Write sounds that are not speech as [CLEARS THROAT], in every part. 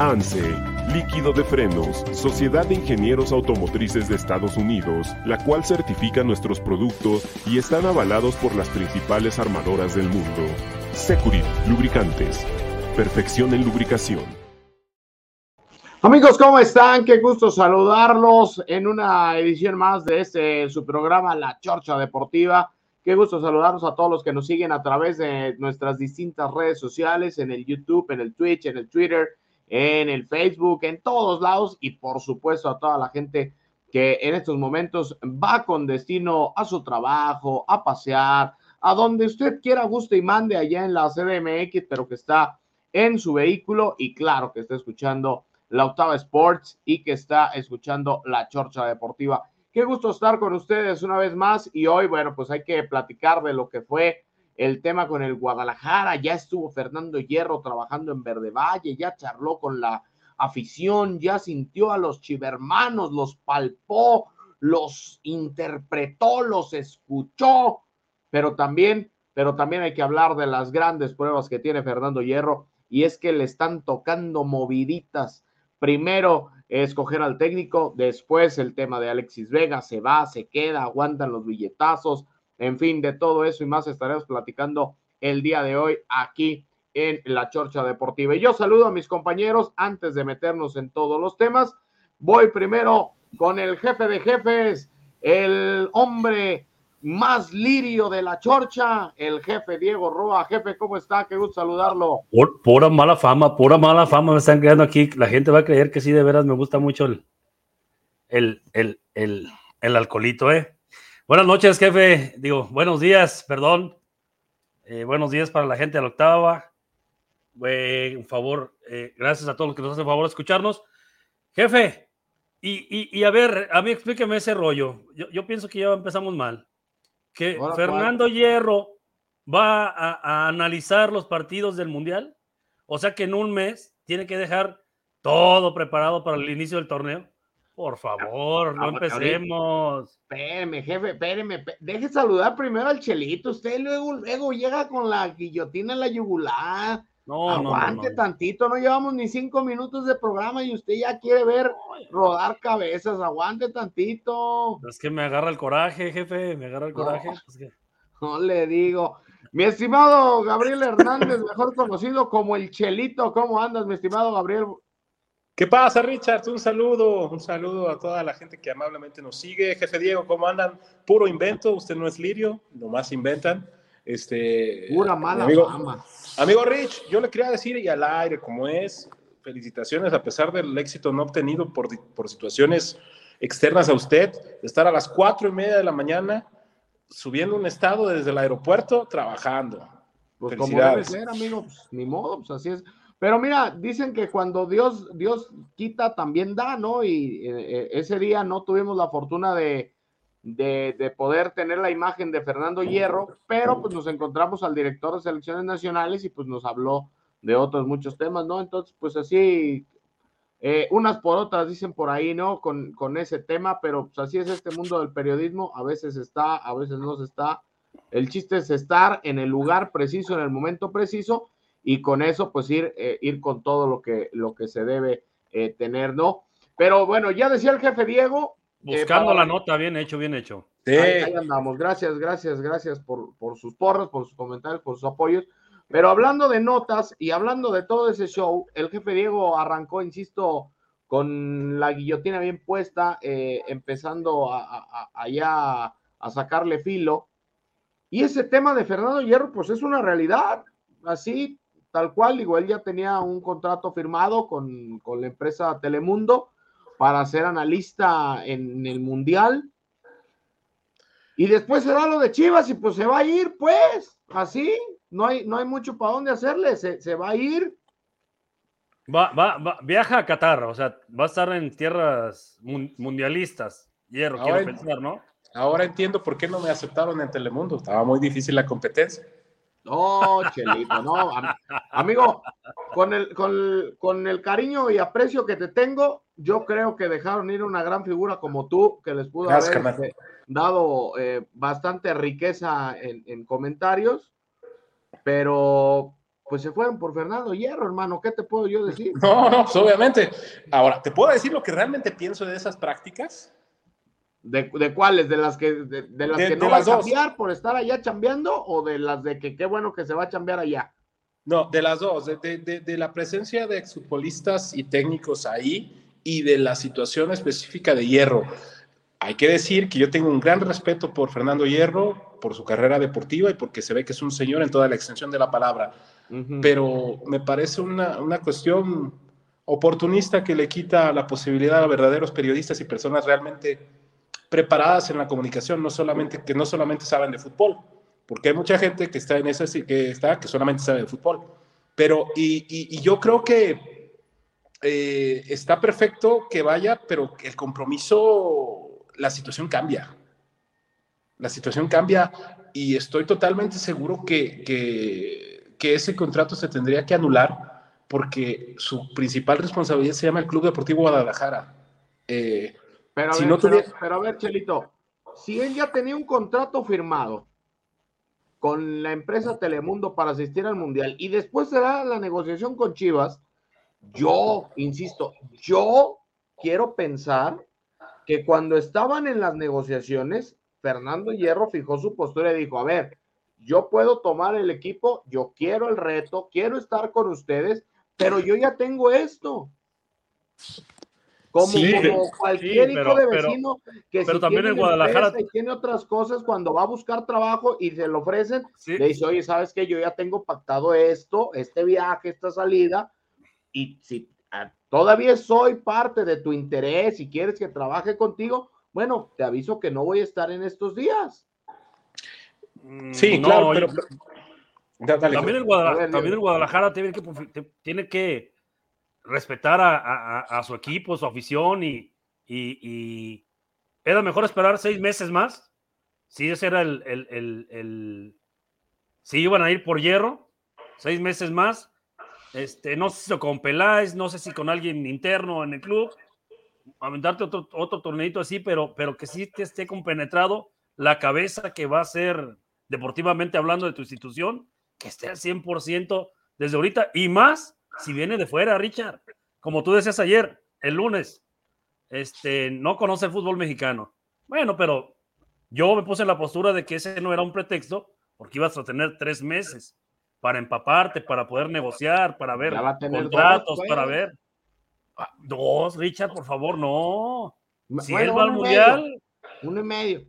ANSE, líquido de frenos, Sociedad de Ingenieros Automotrices de Estados Unidos, la cual certifica nuestros productos y están avalados por las principales armadoras del mundo. Securit, lubricantes. Perfección en lubricación. Amigos, ¿cómo están? Qué gusto saludarlos en una edición más de este su programa La Chorcha Deportiva. Qué gusto saludarlos a todos los que nos siguen a través de nuestras distintas redes sociales, en el YouTube, en el Twitch, en el Twitter, en el Facebook, en todos lados y por supuesto a toda la gente que en estos momentos va con destino a su trabajo, a pasear, a donde usted quiera, guste y mande allá en la CDMX, pero que está en su vehículo y claro que está escuchando la Octava Sports y que está escuchando la Chorcha Deportiva. Qué gusto estar con ustedes una vez más y hoy, bueno, pues hay que platicar de lo que fue el tema con el Guadalajara. Ya estuvo Fernando Hierro trabajando en Verde Valle, ya charló con la afición, ya sintió a los chivermanos, los palpó, los interpretó, los escuchó, pero también, pero también hay que hablar de las grandes pruebas que tiene Fernando Hierro y es que le están tocando moviditas primero escoger al técnico, después el tema de Alexis Vega, se va, se queda, aguantan los billetazos, en fin, de todo eso y más estaremos platicando el día de hoy aquí en la Chorcha Deportiva. Y yo saludo a mis compañeros antes de meternos en todos los temas. Voy primero con el jefe de jefes, el hombre más lirio de la chorcha, el jefe Diego Roa. Jefe, ¿cómo está? Qué gusto saludarlo. Por, pura mala fama, pura mala fama me están creando aquí. La gente va a creer que sí, de veras me gusta mucho el, el, el, el, el alcoholito, ¿eh? Buenas noches, jefe. Digo, buenos días, perdón. Eh, buenos días para la gente de la octava. un favor, eh, gracias a todos los que nos hacen favor de escucharnos. Jefe, y, y, y, a ver, a mí explíqueme ese rollo. Yo, yo pienso que ya empezamos mal que Fernando Hierro va a, analizar los partidos del Mundial. O sea que en un mes tiene que dejar todo preparado para el inicio del torneo. Por favor, no empecemos. Espéreme, jefe, espéreme. Deje saludar primero al Chelito. Usted luego, luego llega con la guillotina en la yugular. No, Aguante tantito, no llevamos ni cinco minutos de programa y usted ya quiere ver rodar cabezas. Aguante tantito. Es que me agarra el coraje, jefe, me agarra el coraje. No, le digo. Mi estimado Gabriel Hernández, mejor conocido como el Chelito, ¿cómo andas, mi estimado Gabriel? ¿Qué pasa, Richard? Un saludo, un saludo a toda la gente que amablemente nos sigue. Jefe Diego, ¿cómo andan? Puro invento, usted no es lirio, nomás inventan. Este, Pura mala amigo, Amigo Rich, yo le quería decir y al aire como es, felicitaciones a pesar del éxito no obtenido por, por situaciones externas a usted, estar a las cuatro y media de la mañana subiendo un estado desde el aeropuerto trabajando. Pues como debe ser, amigo, pues, ni modo, pues así es. Pero mira, dicen que cuando Dios, Dios quita, también da, ¿no? Y eh, eh, ese día no tuvimos la fortuna de, de, poder tener la imagen de Fernando Hierro, pero pues nos encontramos al director de selecciones nacionales y pues nos habló de otros muchos temas, ¿no? Entonces, pues así, eh, unas por otras dicen por ahí, ¿no? Con, con ese tema, pero pues así es este mundo del periodismo, a veces está, a veces no se está. El chiste es estar en el lugar preciso, en el momento preciso, y con eso, pues ir, eh, ir con todo lo que, lo que se debe eh, tener, ¿no? Pero bueno, ya decía el jefe Diego, Buscando la nota, bien hecho, bien hecho. Sí. Ahí, andamos. Gracias, gracias, gracias por, por sus porras, por sus comentarios, por sus apoyos. Pero hablando de notas y hablando de todo ese show, el jefe Diego arrancó, insisto, con la guillotina bien puesta, eh, empezando a, allá a sacarle filo. Y ese tema de Fernando Hierro, pues es una realidad, así, tal cual, digo, él ya tenía un contrato firmado con, con la empresa Telemundo para ser analista en el Mundial. Y después será lo de Chivas y pues se va a ir, pues, así, no hay, no hay mucho para dónde hacerle, se, va a ir. Va, va, va, viaja a Qatar, o sea, va a estar en tierras mundialistas. Hierro, ahora, quiero pensar, ¿no? Ahora entiendo por qué no me aceptaron en Telemundo. Estaba muy difícil la competencia. No, Chelito, no. amigo, con el, con, el cariño y aprecio que te tengo, yo creo que dejaron ir una gran figura como tú, que les pudo haber dado eh, bastante riqueza en, comentarios, pero pues se fueron por Fernando Hierro, hermano. ¿Qué te puedo yo decir? [LAUGHS] No, no, pues obviamente. Ahora, ¿te puedo decir lo que realmente pienso de esas prácticas? ¿De, cuáles? ¿De las que, de, las que no va a cambiar por estar allá chambeando o de las de que qué bueno que se va a chambear allá? No, de las dos, de, la presencia de exfutbolistas y técnicos ahí y de la situación específica de Hierro. Hay que decir que yo tengo un gran respeto por Fernando Hierro, por su carrera deportiva y porque se ve que es un señor en toda la extensión de la palabra. Pero me parece una, una cuestión oportunista que le quita la posibilidad a verdaderos periodistas y personas realmente preparadas en la comunicación, no solamente, que no solamente saben de fútbol, porque hay mucha gente que está en esa, que está, que solamente sabe de fútbol. Pero, y, yo creo que eh, está perfecto que vaya, pero el compromiso, la situación cambia. La situación cambia y estoy totalmente seguro que, que, que ese contrato se tendría que anular porque su principal responsabilidad se llama el Club Deportivo Guadalajara. Eh, pero a, ver, pero, a ver, Chelito, si él ya tenía un contrato firmado con la empresa Telemundo para asistir al Mundial y después se da la negociación con Chivas, yo, insisto, yo quiero pensar que cuando estaban en las negociaciones, Fernando Hierro fijó su postura y dijo, a ver, yo puedo tomar el equipo, yo quiero el reto, quiero estar con ustedes, pero yo ya tengo esto. Como, cualquier hijo de vecino que pero también en Guadalajara tiene otras cosas cuando va a buscar trabajo y se lo ofrecen, le dice, oye, sabes que yo ya tengo pactado esto, este viaje, esta salida, y si ah, todavía soy parte de tu interés y quieres que trabaje contigo, bueno, te aviso que no voy a estar en estos días. Sí, claro, pero, también, el Guadalajara, también el Guadalajara tiene que, tiene que respetar a, su equipo, su afición y, y, era mejor esperar seis meses más. Si ese era el, el, si iban a ir por hierro, seis meses más. Este, no sé si con Peláez, no sé si con alguien interno en el club, aventarte otro, otro torneito así, pero, pero que sí te esté compenetrado la cabeza que va a ser deportivamente hablando de tu institución, que esté al 100% desde ahorita y más si viene de fuera, Richard. Como tú decías ayer, el lunes, este, no conoce el fútbol mexicano. Bueno, pero yo me puse en la postura de que ese no era un pretexto, porque ibas a tener tres meses para empaparte, para poder negociar, para ver contratos, para pues. ver. Ah, dos, Richard, por favor, no. Si él va al mundial. Uno y medio.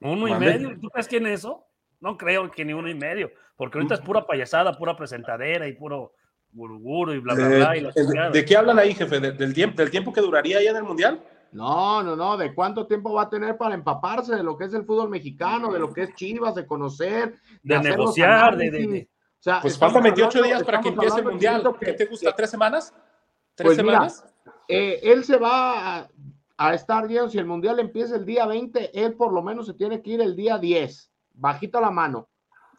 Uno y medio. ¿Tú crees que en eso? No creo que ni uno y medio. Porque ahorita es pura payasada, pura presentadera y puro guruguru y bla, bla, bla. Y ¿De, qué hablan ahí, jefe? ¿Del, tiempo, ¿Del tiempo que duraría ya en el Mundial? No, no, no, de cuánto tiempo va a tener para empaparse de lo que es el fútbol mexicano, de lo que es Chivas, de conocer, de, negociar, de, O sea, pues faltan 28 días para que empiece el Mundial. ¿Qué te gusta? ¿Tres semanas? ¿Tres pues semanas? Eh, él se va a, estar bien, si el Mundial empieza el día 20, él por lo menos se tiene que ir el día 10, bajita la mano.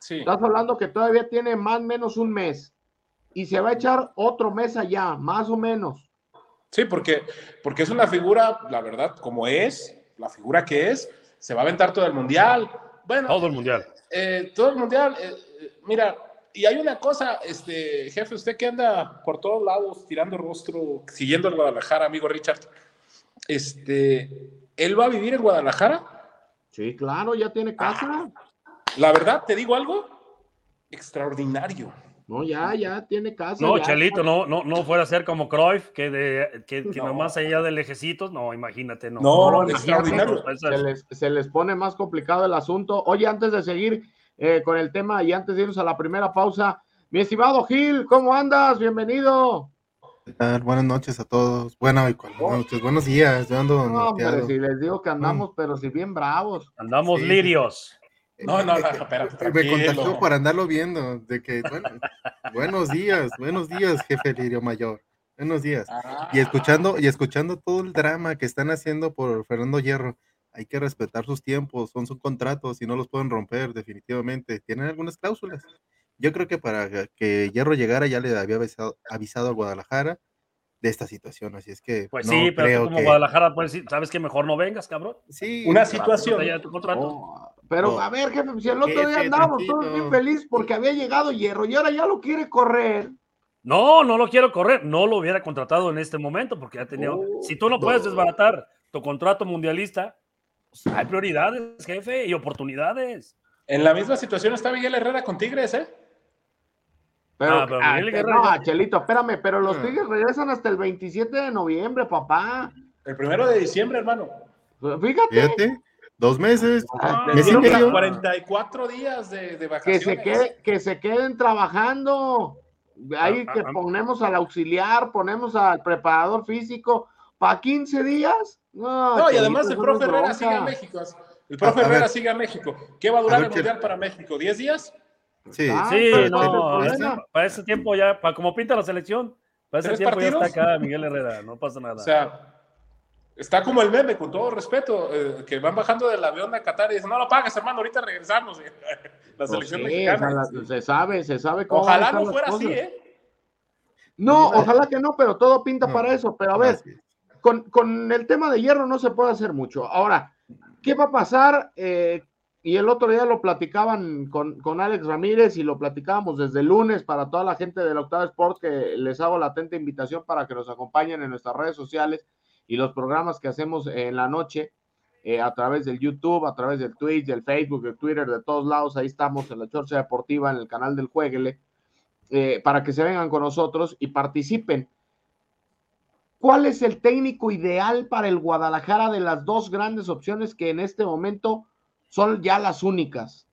Estás hablando que todavía tiene más o menos un mes y se va a echar otro mes allá, más o menos. Sí, porque, porque es una figura, la verdad, como es, la figura que es, se va a aventar todo el mundial. Bueno, todo el mundial. Eh, todo el mundial. Eh, eh, mira, y hay una cosa, este jefe, usted que anda por todos lados tirando rostro, siguiendo el Guadalajara, amigo Richard, este, ¿él va a vivir en Guadalajara? Sí, claro, ya tiene casa. La verdad, te digo algo extraordinario. No, ya, ya tiene casa. No, Chelito, no, no, no fuera a ser como Cruyff, que, de, que, nomás allá de lejecitos, no, imagínate, no. No, extraordinario. Se les, pone más complicado el asunto. Oye, antes de seguir eh, con el tema y antes de irnos a la primera pausa, mi estimado Gil, ¿cómo andas? Bienvenido. Buenas noches a todos. Bueno, y noches, buenos días. Yo ando no, hombre, si les digo que andamos, mm. pero si bien bravos. Andamos lirios. No, no, no, espérate, [LAUGHS] Me contactó para andarlo viendo, de que, bueno, buenos días, buenos días, jefe Lirio Mayor, buenos días. Ah. Y escuchando, y escuchando todo el drama que están haciendo por Fernando Hierro, hay que respetar sus tiempos, son sus contratos y no los pueden romper definitivamente. Tienen algunas cláusulas. Yo creo que para que Hierro llegara ya le había avisado, avisado a Guadalajara de esta situación, así es que Pues no sí, pero creo tú como que- Guadalajara, pues sí, sabes que mejor no vengas, cabrón. sí, Una situación. Contrato. Oh, pero a ver, jefe, si el otro día andábamos todos bien feliz porque había llegado Hierro y ahora ya lo quiere correr. No, no lo quiero correr. No lo hubiera contratado en este momento porque ya tenía. Oh, si tú no puedes desbaratar tu contrato mundialista, pues, hay prioridades, jefe, y oportunidades. En la misma situación está Miguel Herrera con Tigres, ¿eh? Pero, Ah, pero ah, Miguel que- Guerra no, Chelito, espérame, pero los Ah. Tigres regresan hasta el 27 de noviembre, papá. El primero de diciembre, hermano. Fíjate, Fíjate, dos meses. Ah, mes y medio. 44 días de, de que vacaciones. se, quede- que se queden trabajando. Ahí Ah, que ah, ah. ponemos al auxiliar, ponemos al preparador físico para 15 días. No, No, y además el profe Herrera sigue a México. El profe Herrera sigue a México. ¿Qué va a durar A ver, el ¿qué- mundial para México? ¿10 días? Sí, Ah, Sí, no, ¿cuál es el para ese, para ese tiempo ya, para como pinta la selección, para ese ¿Tres tiempo ya partidos? está acá Miguel Herrera, no pasa nada. O sea, está como el meme, con todo respeto, eh, que van bajando del avión a Qatar y dicen, no lo pagues, hermano, ahorita regresamos. [LAUGHS] la Pues selección sí, mexicana. o sea, la- se sabe, se sabe cómo Ojalá no fuera cosas. así, ¿eh? No, ojalá que no, pero todo pinta No, para eso. Pero a ver, con, con el tema de hierro no se puede hacer mucho. Ahora, ¿qué va a pasar? Eh, y el otro día lo platicaban con, con Alex Ramírez y lo platicábamos desde el lunes para toda la gente del Octavo Sport, que les hago la atenta invitación para que nos acompañen en nuestras redes sociales y los programas que hacemos en la noche eh, a través del YouTube, a través del Twitch, del Facebook, del Twitter, de todos lados. Ahí estamos en la Chorcha Deportiva, en el canal del Jueguele, eh, para que se vengan con nosotros y participen. ¿Cuál es el técnico ideal para el Guadalajara de las dos grandes opciones que en este momento son ya las únicas?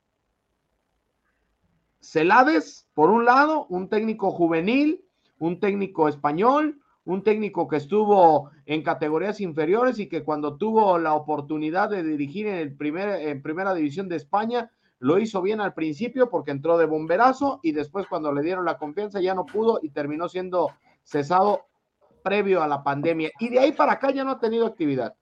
Celades, por un lado, un técnico juvenil, un técnico español, un técnico que estuvo en categorías inferiores y que cuando tuvo la oportunidad de dirigir en, el primer, en primera división de España, lo hizo bien al principio porque entró de bomberazo y después cuando le dieron la confianza ya no pudo y terminó siendo cesado previo a la pandemia. Y de ahí para acá ya no ha tenido actividad.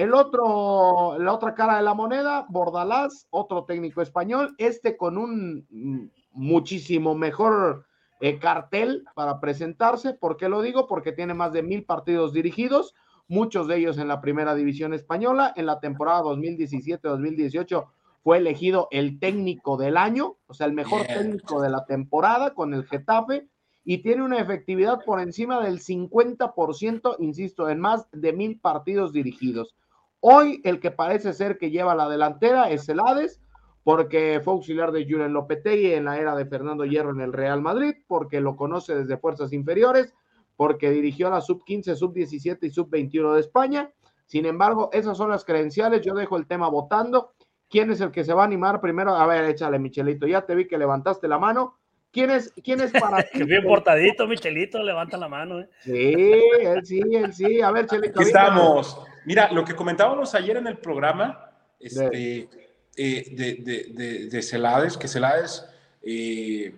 El otro, la otra cara de la moneda, Bordalás, otro técnico español, este con un muchísimo mejor eh, cartel para presentarse. ¿Por qué lo digo? Porque tiene más de mil partidos dirigidos, muchos de ellos en la primera división española. En la temporada 2017-2018 fue elegido el técnico del año, o sea, el mejor técnico de la temporada con el Getafe y tiene una efectividad por encima del 50%, insisto, en más de mil partidos dirigidos. Hoy el que parece ser que lleva la delantera es Celades, porque fue auxiliar de Julen Lopetegui en la era de Fernando Hierro en el Real Madrid, porque lo conoce desde fuerzas inferiores, porque dirigió la sub-15, sub-17 y sub-21 de España. Sin embargo, esas son las credenciales. Yo dejo el tema votando. ¿Quién es el que se va a animar primero? A ver, échale, Michelito. Ya te vi que levantaste la mano. ¿Quién es, quién es para [LAUGHS] ti? Que bien portadito, Michelito, levanta la mano. ¿eh? Sí, él sí, él sí. A ver, Chelito. Aquí estamos. Mira, lo que comentábamos ayer en el programa este, eh, de, de, de, de Celades, que Celades eh,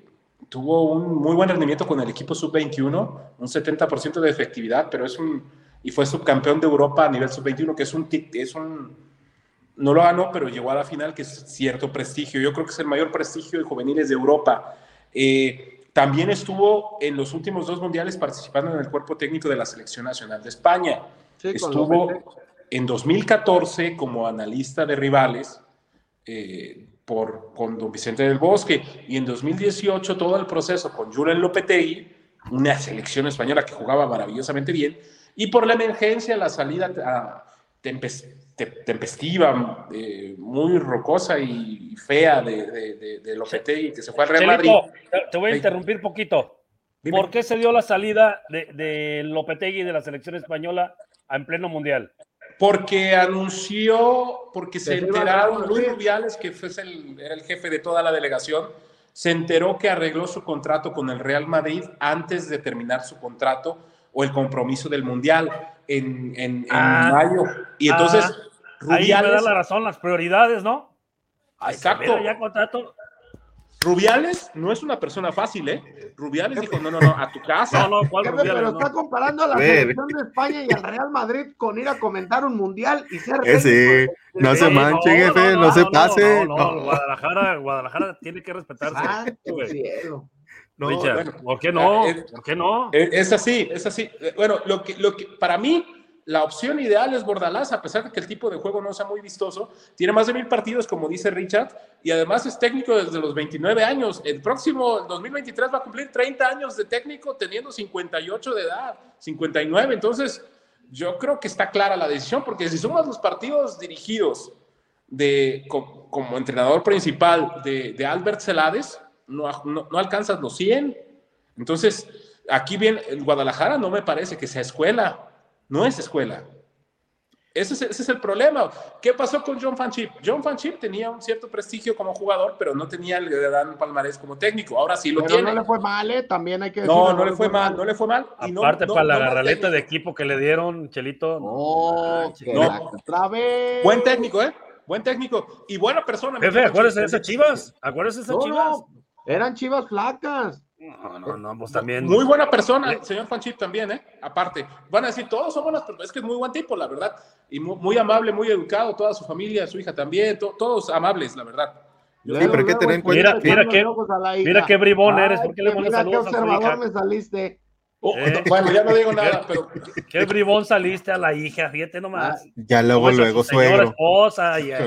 tuvo un muy buen rendimiento con el equipo sub-21, un 70% de efectividad, pero es un, y fue subcampeón de Europa a nivel sub-21, que es un, es un, no lo ganó, pero llegó a la final, que es cierto prestigio. Yo creo que es el mayor prestigio de juveniles de Europa. Eh, también estuvo en los últimos dos mundiales participando en el cuerpo técnico de la Selección Nacional de España. Sí, Estuvo en 2014 como analista de rivales eh, por, con don Vicente del Bosque y en 2018 todo el proceso con Julen Lopetegui, una selección española que jugaba maravillosamente bien, y por la emergencia, la salida ah, tempes- te- tempestiva, eh, muy rocosa y fea de, de, de- de Lopetegui, que se fue al Real Madrid. Chelito, te- te voy a interrumpir poquito. Dime. ¿Por qué se dio la salida de, de Lopetegui de la selección española en pleno mundial? Porque anunció, porque se enteraron, Luis. Rubiales, que fue el, era el jefe de toda la delegación, se enteró que arregló su contrato con el Real Madrid antes de terminar su contrato o el compromiso del Mundial en, en- en Ah. mayo. Y entonces, Ah, Ahí me da Rubiales, la razón, las prioridades, ¿no? Exacto. Ya contrato. Rubiales no es una persona fácil, ¿eh? Rubiales dijo, no, no, no, a tu casa. No, no, ¿cuál Rubiales? pero No. está comparando a la selección de España y al Real Madrid con ir a comentar un mundial y ser Ese, no se manche, jefe, no se pase, No, no. no, Guadalajara, Guadalajara tiene que respetarse. No, Richard, bueno. ¿por qué no? Eh, ¿Por qué no? Es así, es así. Bueno, lo que, lo que para mí la opción ideal es Bordalás, a pesar de que el tipo de juego no sea muy vistoso. Tiene más de mil partidos, como dice Richard, y además es técnico desde los 29 años. El próximo, el 2023, va a cumplir 30 años de técnico teniendo 58 de edad, 59. Entonces, yo creo que está clara la decisión, porque si sumas los partidos dirigidos de, co- como, entrenador principal de, de Albert Celades, no, no, no alcanzas los 100. Entonces, aquí bien, el Guadalajara no me parece que sea escuela, no es escuela. Ese es, ese es el problema. ¿Qué pasó con John Van Chip? John Van Chip tenía un cierto prestigio como jugador, pero no tenía el gran palmarés como técnico. Ahora sí lo Pero tiene. no le fue mal, ¿eh? También hay que No, decirlo, no le fue mal, no le fue mal. y no- Aparte, no- para la no garraleta de equipo que le dieron, Chelito. no Oh, otra vez. Buen técnico, ¿eh? Buen técnico y buena persona. Jefe, acuérdese de esas chivas. Acuérdese de esas No, chivas. Eran chivas flacas. No, no, no, pues también. Muy buena persona, el señor Fanchip también, ¿eh? Aparte, van a decir, todos son buenas, pero es que es muy buen tipo, la verdad. Y muy, muy amable, muy educado, toda su familia, su hija también, to- todos amables, la verdad. Sí, pero hay que tener en Mira, cuenta mira echando qué- ojos a la hija. mira qué bribón Ay, eres, ¿por qué le mandas mira qué saludos a su observador hija? me saliste. Oh, Eh. Bueno, ya no digo [LAUGHS] nada, pero Qué bribón saliste a la hija, fíjate nomás. Ya luego, Como es a su luego, señora suegro. esposa y a- a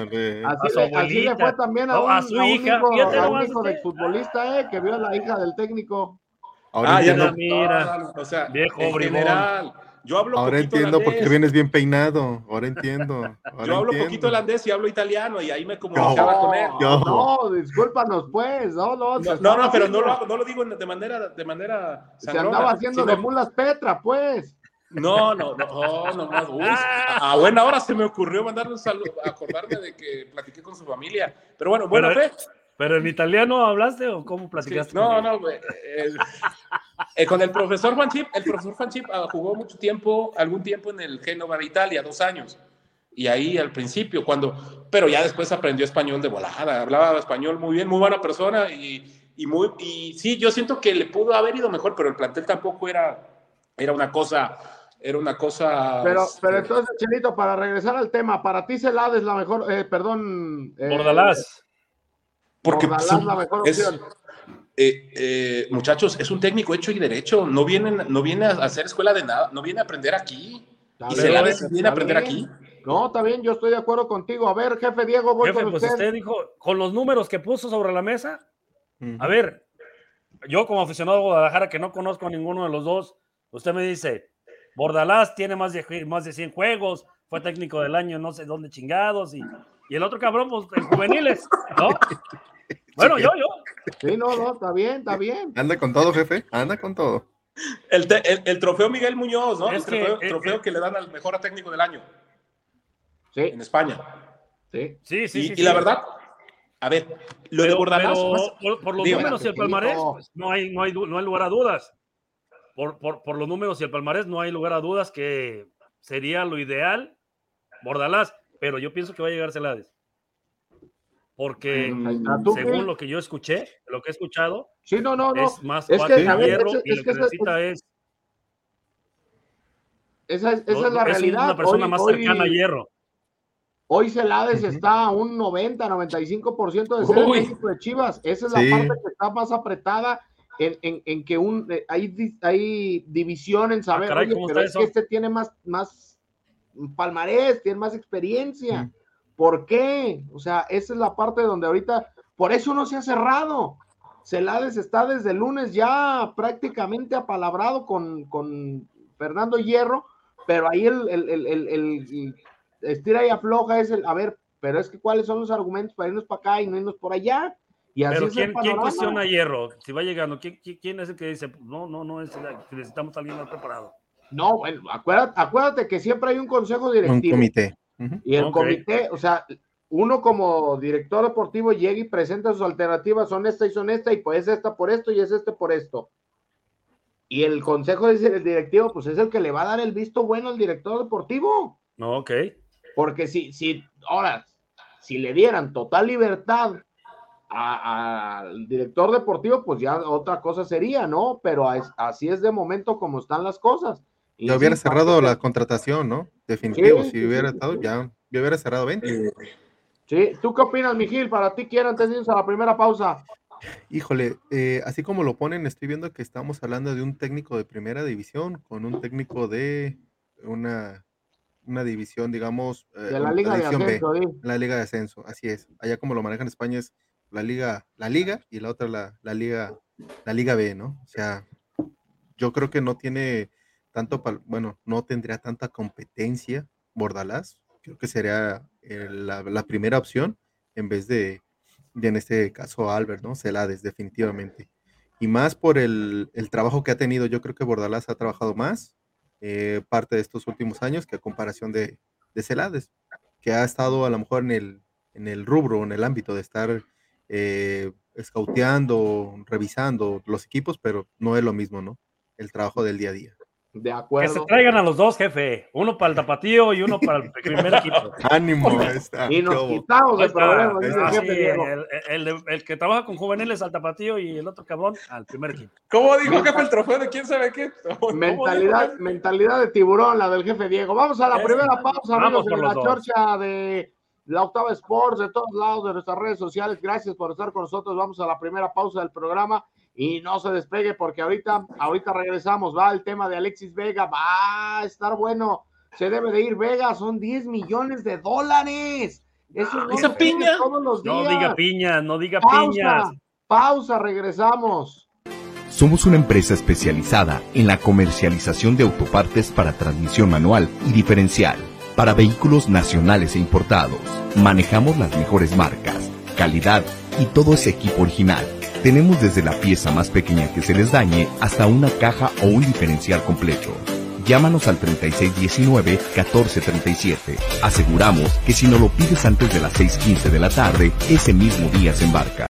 Así, su le, así le fue también a No, un, a su a un hija, hijo, fíjate a un nomás hijo del futbolista, eh, que vio a la hija del técnico. Ahora Ah, ya no, Mira, no, no, no, o sea, viejo en bribón. general, yo hablo ahora poquito entiendo por qué holandés. vienes bien peinado. Ahora entiendo. Ahora Yo hablo entiendo. poquito holandés y hablo italiano y ahí me comunicaba No. con él. Yo. No, discúlpanos pues, no, no. No, no, no, pero no lo, hago- no lo digo de manera, de manera Se andaba haciendo de mulas Petra, pues. No, no, no, no, no más. Uy, a, buena hora se me ocurrió mandarle un saludo, acordarme de que platiqué con su familia. Pero bueno, buena Pero, fe. ¿Pero en italiano hablaste o cómo Sí, platicaste? no, no, güey. eh, eh, con el profesor Juan Chip, el profesor Juan Chip ah, jugó mucho tiempo, algún tiempo en el Génova de Italia, dos años. Y ahí al principio, cuando, pero ya después aprendió español de volada, hablaba español muy bien, muy buena persona y, y muy, y sí, yo siento que le pudo haber ido mejor, pero el plantel tampoco era, era una cosa, era una cosa. Pero, pero este, entonces, Chelito, para regresar al tema, para ti Celada es la mejor, eh, perdón. eh, Bordalás. Porque pues, la mejor es- eh, eh, muchachos, es un técnico hecho y derecho, no viene, no viene a hacer escuela de nada, no viene a aprender aquí. Está Y bien, Celades está viene a aprender bien. aquí. No, está bien, yo estoy de acuerdo contigo. A ver, jefe Diego, voy Jefe, con pues usted. usted dijo, con los números que puso sobre la mesa, a ver, yo como aficionado a Guadalajara que no conozco a ninguno de los dos, usted me dice, Bordalás tiene más de, más de 100 juegos, fue técnico del año no sé dónde chingados, y, y el otro cabrón, pues en juveniles, ¿no? Bueno, yo, yo. Sí, no, no, está bien, está bien. Anda con todo, jefe. Anda con todo. El, te- el- el trofeo Miguel Muñoz, ¿no? Es el trofeo, que, eh, trofeo eh, que le dan al mejor técnico del año Sí, en España. sí. Sí, sí, y sí. y sí. la verdad, a ver, lo de Bordalás. pero más- por, por los números y el palmarés, pues, no, hay, no, hay, no hay lugar a dudas. Por, por, por los números y el palmarés, no hay lugar a dudas que sería lo ideal Bordalás, pero yo pienso que va a llegar Celades. Porque según lo que yo escuché, lo que he escuchado, Sí, no, no, no. es más Es que, hierro es- y lo que necesita es, Esa es, esa no, es la es realidad. una persona Hoy- más hoy- cercana a hierro. Hoy Celades Ujú. está a un 90, 95% de ser el de Chivas. Esa es Sí. la parte que está más apretada en, en- en que un, eh, hay, hay división en saber, Ah, caray, oye, ¿cómo pero está es que este tiene más, más palmarés, tiene más experiencia. ¿Por qué? O sea, esa es la parte donde ahorita, por eso no se ha cerrado. Celades está desde el lunes ya prácticamente apalabrado con, con Fernando Hierro, pero ahí el, el, el, el- el estira y afloja es el, a ver, pero es que cuáles son los argumentos para irnos para acá y no irnos por allá. Y así Pero es el ¿quién, ¿quién panorama. cuestiona a hierro? Si va llegando, ¿quién, quién- es el que dice, no, no, no, es, necesitamos a alguien más preparado? No, bueno, acuérdate, acuérdate que siempre hay un consejo Un directivo. Y el comité, o sea, uno como director deportivo llega y presenta sus alternativas, son esta y son esta, y pues esta por esto y es este por esto. Y el consejo es el directivo, pues es el que le va a dar el visto bueno al director deportivo. No, ok. Porque si, si, ahora, Si le dieran total libertad al director deportivo, pues ya otra cosa sería, ¿no? Pero así es de momento como están las cosas. Y ya hubiera cerrado la contratación, ¿no? Definitivo, si hubiera estado, ya, ya hubiera cerrado 20. Sí, ¿tú qué opinas, Miguel? Para ti, ¿quién antes de irnos a la primera pausa? Híjole, eh, así como lo ponen, estoy viendo que estamos hablando de un técnico de primera división con un técnico de una, una división, digamos, eh, de la Liga de Ascenso, La Liga de Ascenso, así es. Allá como lo manejan en España es la Liga, la Liga y la otra la, la Liga, la Liga B, ¿no? O sea, yo creo que no tiene tanto, bueno, no tendría tanta competencia Bordalás. Creo que sería eh, la, primera opción en vez de, en este caso Albert, ¿no? Celades, definitivamente. Y más por el, trabajo que ha tenido. Yo creo que Bordalás ha trabajado más eh, parte de estos últimos años que a comparación de, de Celades, que ha estado a lo mejor en el, en el rubro, en el ámbito de estar eh, revisando los equipos, pero no es lo mismo, ¿no? El trabajo del día a día. De acuerdo. Que se traigan a los dos, jefe. Uno para el tapatío y uno para el primer equipo. [LAUGHS] Ánimo. Está, y nos quitamos el problema. el, que trabaja con juveniles al tapatío y el otro cabrón al primer equipo. ¿Cómo dijo jefe el trofeo de quién sabe qué? [LAUGHS] Mentalidad, mentalidad de tiburón, la del jefe Diego. Vamos a la primera pausa, amigos, en la chorcha de la Octava Sports, de todos lados de nuestras redes sociales. Gracias por estar con nosotros. Vamos a la primera pausa del programa y no se despegue porque ahorita, ahorita regresamos, va el tema de Alexis Vega, va a estar bueno, se debe de ir Vega, son 10 millones de dólares. Eso no Esa piña. Todos los días. No diga piña, no diga pausa, Pausa, regresamos. Somos una empresa especializada en la comercialización de autopartes para transmisión manual y diferencial para vehículos nacionales e importados. Manejamos las mejores marcas, calidad y todo ese equipo original tenemos desde la pieza más pequeña que se les dañe hasta una caja o un diferencial completo. Llámanos al 3619-1437. Aseguramos que si no lo pides antes de las 6.15 de la tarde, ese mismo día se embarca.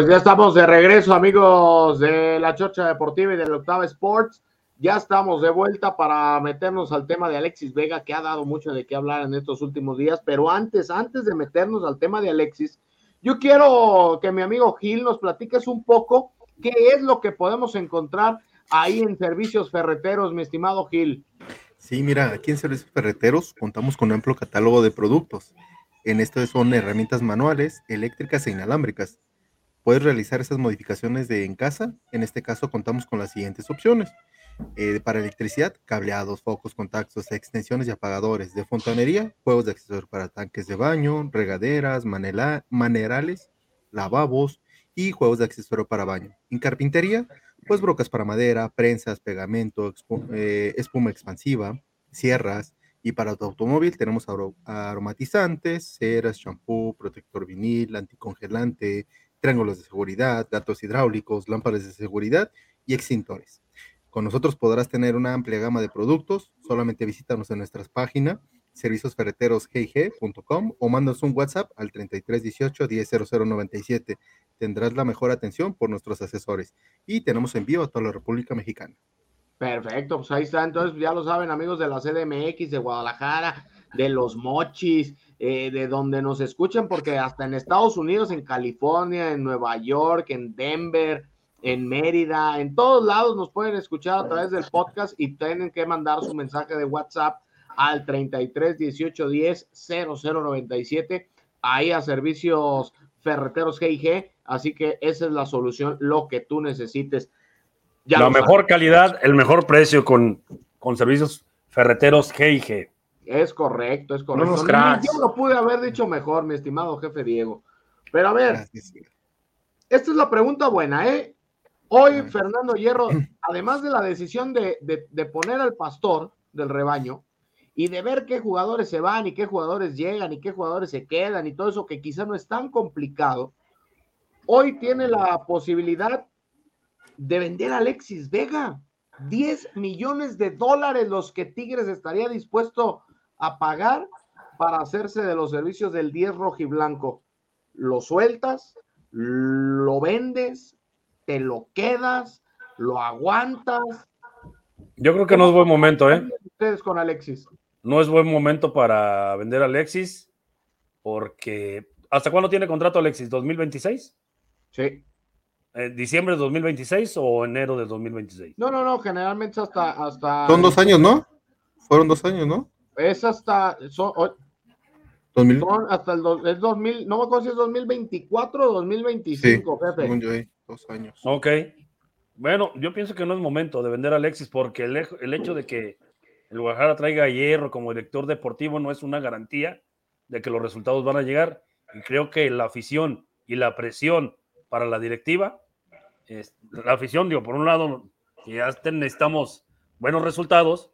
Pues ya estamos de regreso, amigos de la Chocha Deportiva y del Octava Sports. Ya estamos de vuelta para meternos al tema de Alexis Vega, que ha dado mucho de qué hablar en estos últimos días. Pero antes, antes de meternos al tema de Alexis, yo quiero que mi amigo Gil nos platiques un poco qué es lo que podemos encontrar ahí en Servicios Ferreteros, mi estimado Gil. Sí, mira, aquí en Servicios Ferreteros contamos con un amplio catálogo de productos. En esto son herramientas manuales, eléctricas e inalámbricas Puedes realizar esas modificaciones de en casa. En este caso contamos con las siguientes opciones. Eh, para electricidad, cableados, focos, contactos, extensiones y apagadores. De fontanería, juegos de accesorios para tanques de baño, regaderas, manerales, lavabos y juegos de accesorio para baño. En carpintería, pues brocas para madera, prensas, pegamento, eh, espuma expansiva, sierras. Y para tu automóvil tenemos aromatizantes, ceras, champú, protector vinil, anticongelante, triángulos de seguridad, datos hidráulicos, lámparas de seguridad y extintores. Con nosotros podrás tener una amplia gama de productos. Solamente visítanos en nuestras páginas serviciosferreterosgig.com o mandas un WhatsApp al 3318 100097. Tendrás la mejor atención por nuestros asesores y tenemos envío a toda la República Mexicana. Perfecto, pues ahí está. Entonces ya lo saben amigos de la CDMX, de Guadalajara, de los Mochis, eh, de donde nos escuchan, porque hasta en Estados Unidos, en California, en Nueva York, en Denver, en Mérida, en todos lados nos pueden escuchar a través del podcast y tienen que mandar su mensaje de WhatsApp al 33 18 10 0097, ahí a servicios ferreteros GIG. Así que esa es la solución, lo que tú necesites. la mejor calidad, el mejor precio con, con servicios ferreteros GIG. Es correcto, es correcto. yo lo pude haber dicho mejor, mi estimado jefe Diego. Pero a ver, esta es la pregunta buena, ¿eh? Hoy Fernando Hierro, [CLEARS THROAT] además de la decisión de, de, poner al pastor del rebaño y de ver qué jugadores se van y qué jugadores llegan y qué jugadores se quedan y todo eso que quizá no es tan complicado, hoy tiene la posibilidad de vender a Alexis Vega. 10 millones de dólares los que Tigres estaría dispuesto a pagar para hacerse de los servicios del 10 rojiblanco. Lo sueltas, lo vendes, te lo quedas, lo aguantas. Yo creo que no es buen momento, ¿eh? Ustedes con Alexis. No es buen momento para vender a Alexis, porque ¿hasta cuándo tiene contrato Alexis? ¿2026? Sí. Eh, ¿Diciembre de 2026 o enero de 2026? No, no, no, generalmente hasta, hasta. Son dos años, ¿no? Fueron dos años, ¿no? Es hasta. Son, hasta el es 2000, no me acuerdo si es 2024 o 2025, sí, jefe. dos años. Ok. Bueno, yo pienso que no es momento de vender a Alexis porque el, el hecho de que el Guadalajara traiga a Hierro como director deportivo no es una garantía de que los resultados van a llegar. Y creo que la afición y la presión para la directiva. la afición, digo, por un lado, ya necesitamos buenos resultados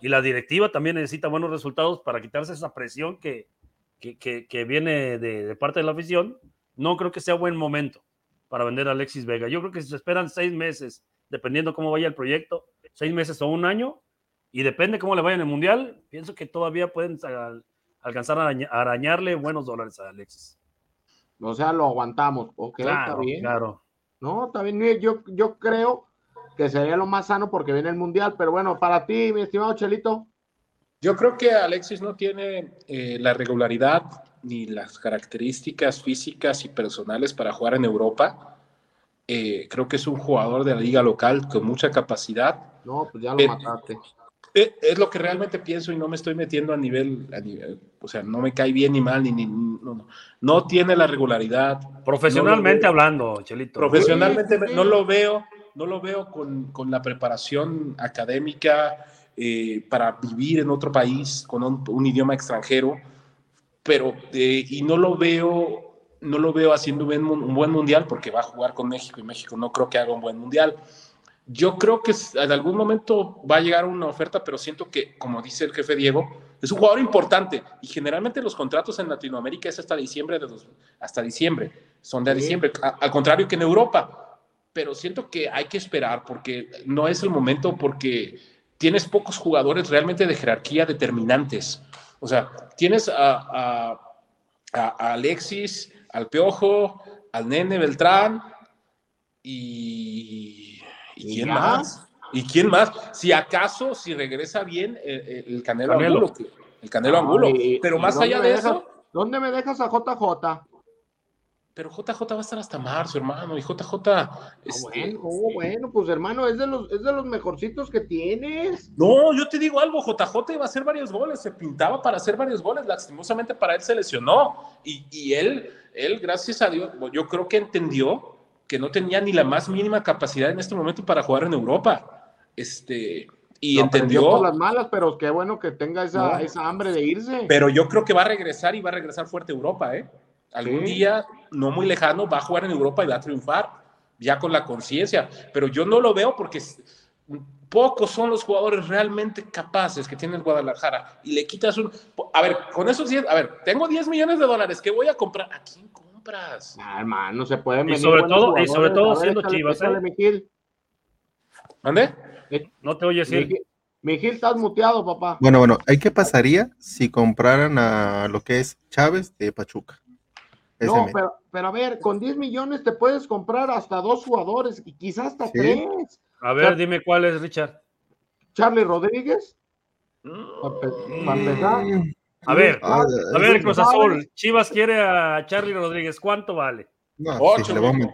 y la directiva también necesita buenos resultados para quitarse esa presión que, que, viene de, parte de la afición. No creo que sea buen momento para vender a Alexis Vega. Yo creo que si se esperan seis meses, dependiendo cómo vaya el proyecto, seis meses o un año, y depende cómo le vaya en el Mundial, pienso que todavía pueden alcanzar a arañarle buenos dólares a Alexis. O sea, lo aguantamos. Ok, claro, está bien. Claro. No, está bien. Yo, yo creo que sería lo más sano porque viene el Mundial. Pero bueno, para ti, mi estimado Chelito. Yo creo que Alexis no tiene eh, la regularidad ni las características físicas y personales para jugar en Europa. Eh, creo que es un jugador de la liga local con mucha capacidad. No, pues ya lo mataste. Eh, es lo que realmente pienso y no me estoy metiendo a nivel, a nivel o sea, no me cae bien ni mal, ni, ni no, no, tiene la regularidad. Profesionalmente hablando, Chelito. Profesionalmente no lo veo, no lo veo con, con la preparación académica eh, para vivir en otro país con un, idioma extranjero, pero eh, y no lo veo no lo veo haciendo un buen mundial porque va a jugar con México y México no creo que haga un buen mundial. Yo creo que en algún momento va a llegar una oferta, pero siento que, como dice el jefe Diego, es un jugador importante y generalmente los contratos en Latinoamérica es hasta diciembre, de hasta diciembre, son de diciembre, al contrario que en Europa. Pero siento que hay que esperar porque no es el momento, porque tienes pocos jugadores realmente de jerarquía determinantes. O sea, tienes a, a Alexis, al Piojo, al Nene Beltrán y ¿Y quién más? ¿Y quién más? Si acaso, si regresa bien eh, eh, el, Canelo, Angulo. El Canelo Angulo. Pero más allá de eso. ¿Dónde me dejas a JJ? Pero JJ va a estar hasta marzo, hermano. Y JJ. Ah, este, oh, bueno, pues hermano, es de, los, es de los mejorcitos que tienes. No, yo te digo algo. JJ iba a hacer varios goles. Se pintaba para hacer varios goles. Lastimosamente para él se lesionó. Y, y él, él, gracias a Dios, yo creo que entendió que no tenía ni la más mínima capacidad en este momento para jugar en Europa. Este, y entendió. las malas, pero qué bueno que tenga esa, esa, hambre de irse. Pero yo creo que va a regresar y va a regresar fuerte a Europa, ¿eh? Algún día, no muy lejano, va a jugar en Europa y va a triunfar, ya con la conciencia. Pero yo no lo veo porque pocos son los jugadores realmente capaces que tiene el Guadalajara. Y le quitas un. A ver, con esos 10, a ver, tengo 10 millones de dólares, ¿qué voy a comprar? ¿A quién Ah, hermano, se pueden y sobre todo, y sobre todo siendo Chivas. ¿eh? ¿Dónde? Eh, no te oyes, Miguel, Miguel, estás muteado, papá. Bueno, bueno, ¿hay qué pasaría si compraran a lo que es Chávez de Pachuca? No, pero, pero, a ver, con 10 millones te puedes comprar hasta dos jugadores y quizás hasta tres. A ver, dime cuál es, Richard. Charlie Rodríguez. Mm. Para empezar. A ver, ah, a ver, Cruz Azul, Chivas quiere a Charlie Rodríguez, ¿cuánto vale? No, Ocho. no, no,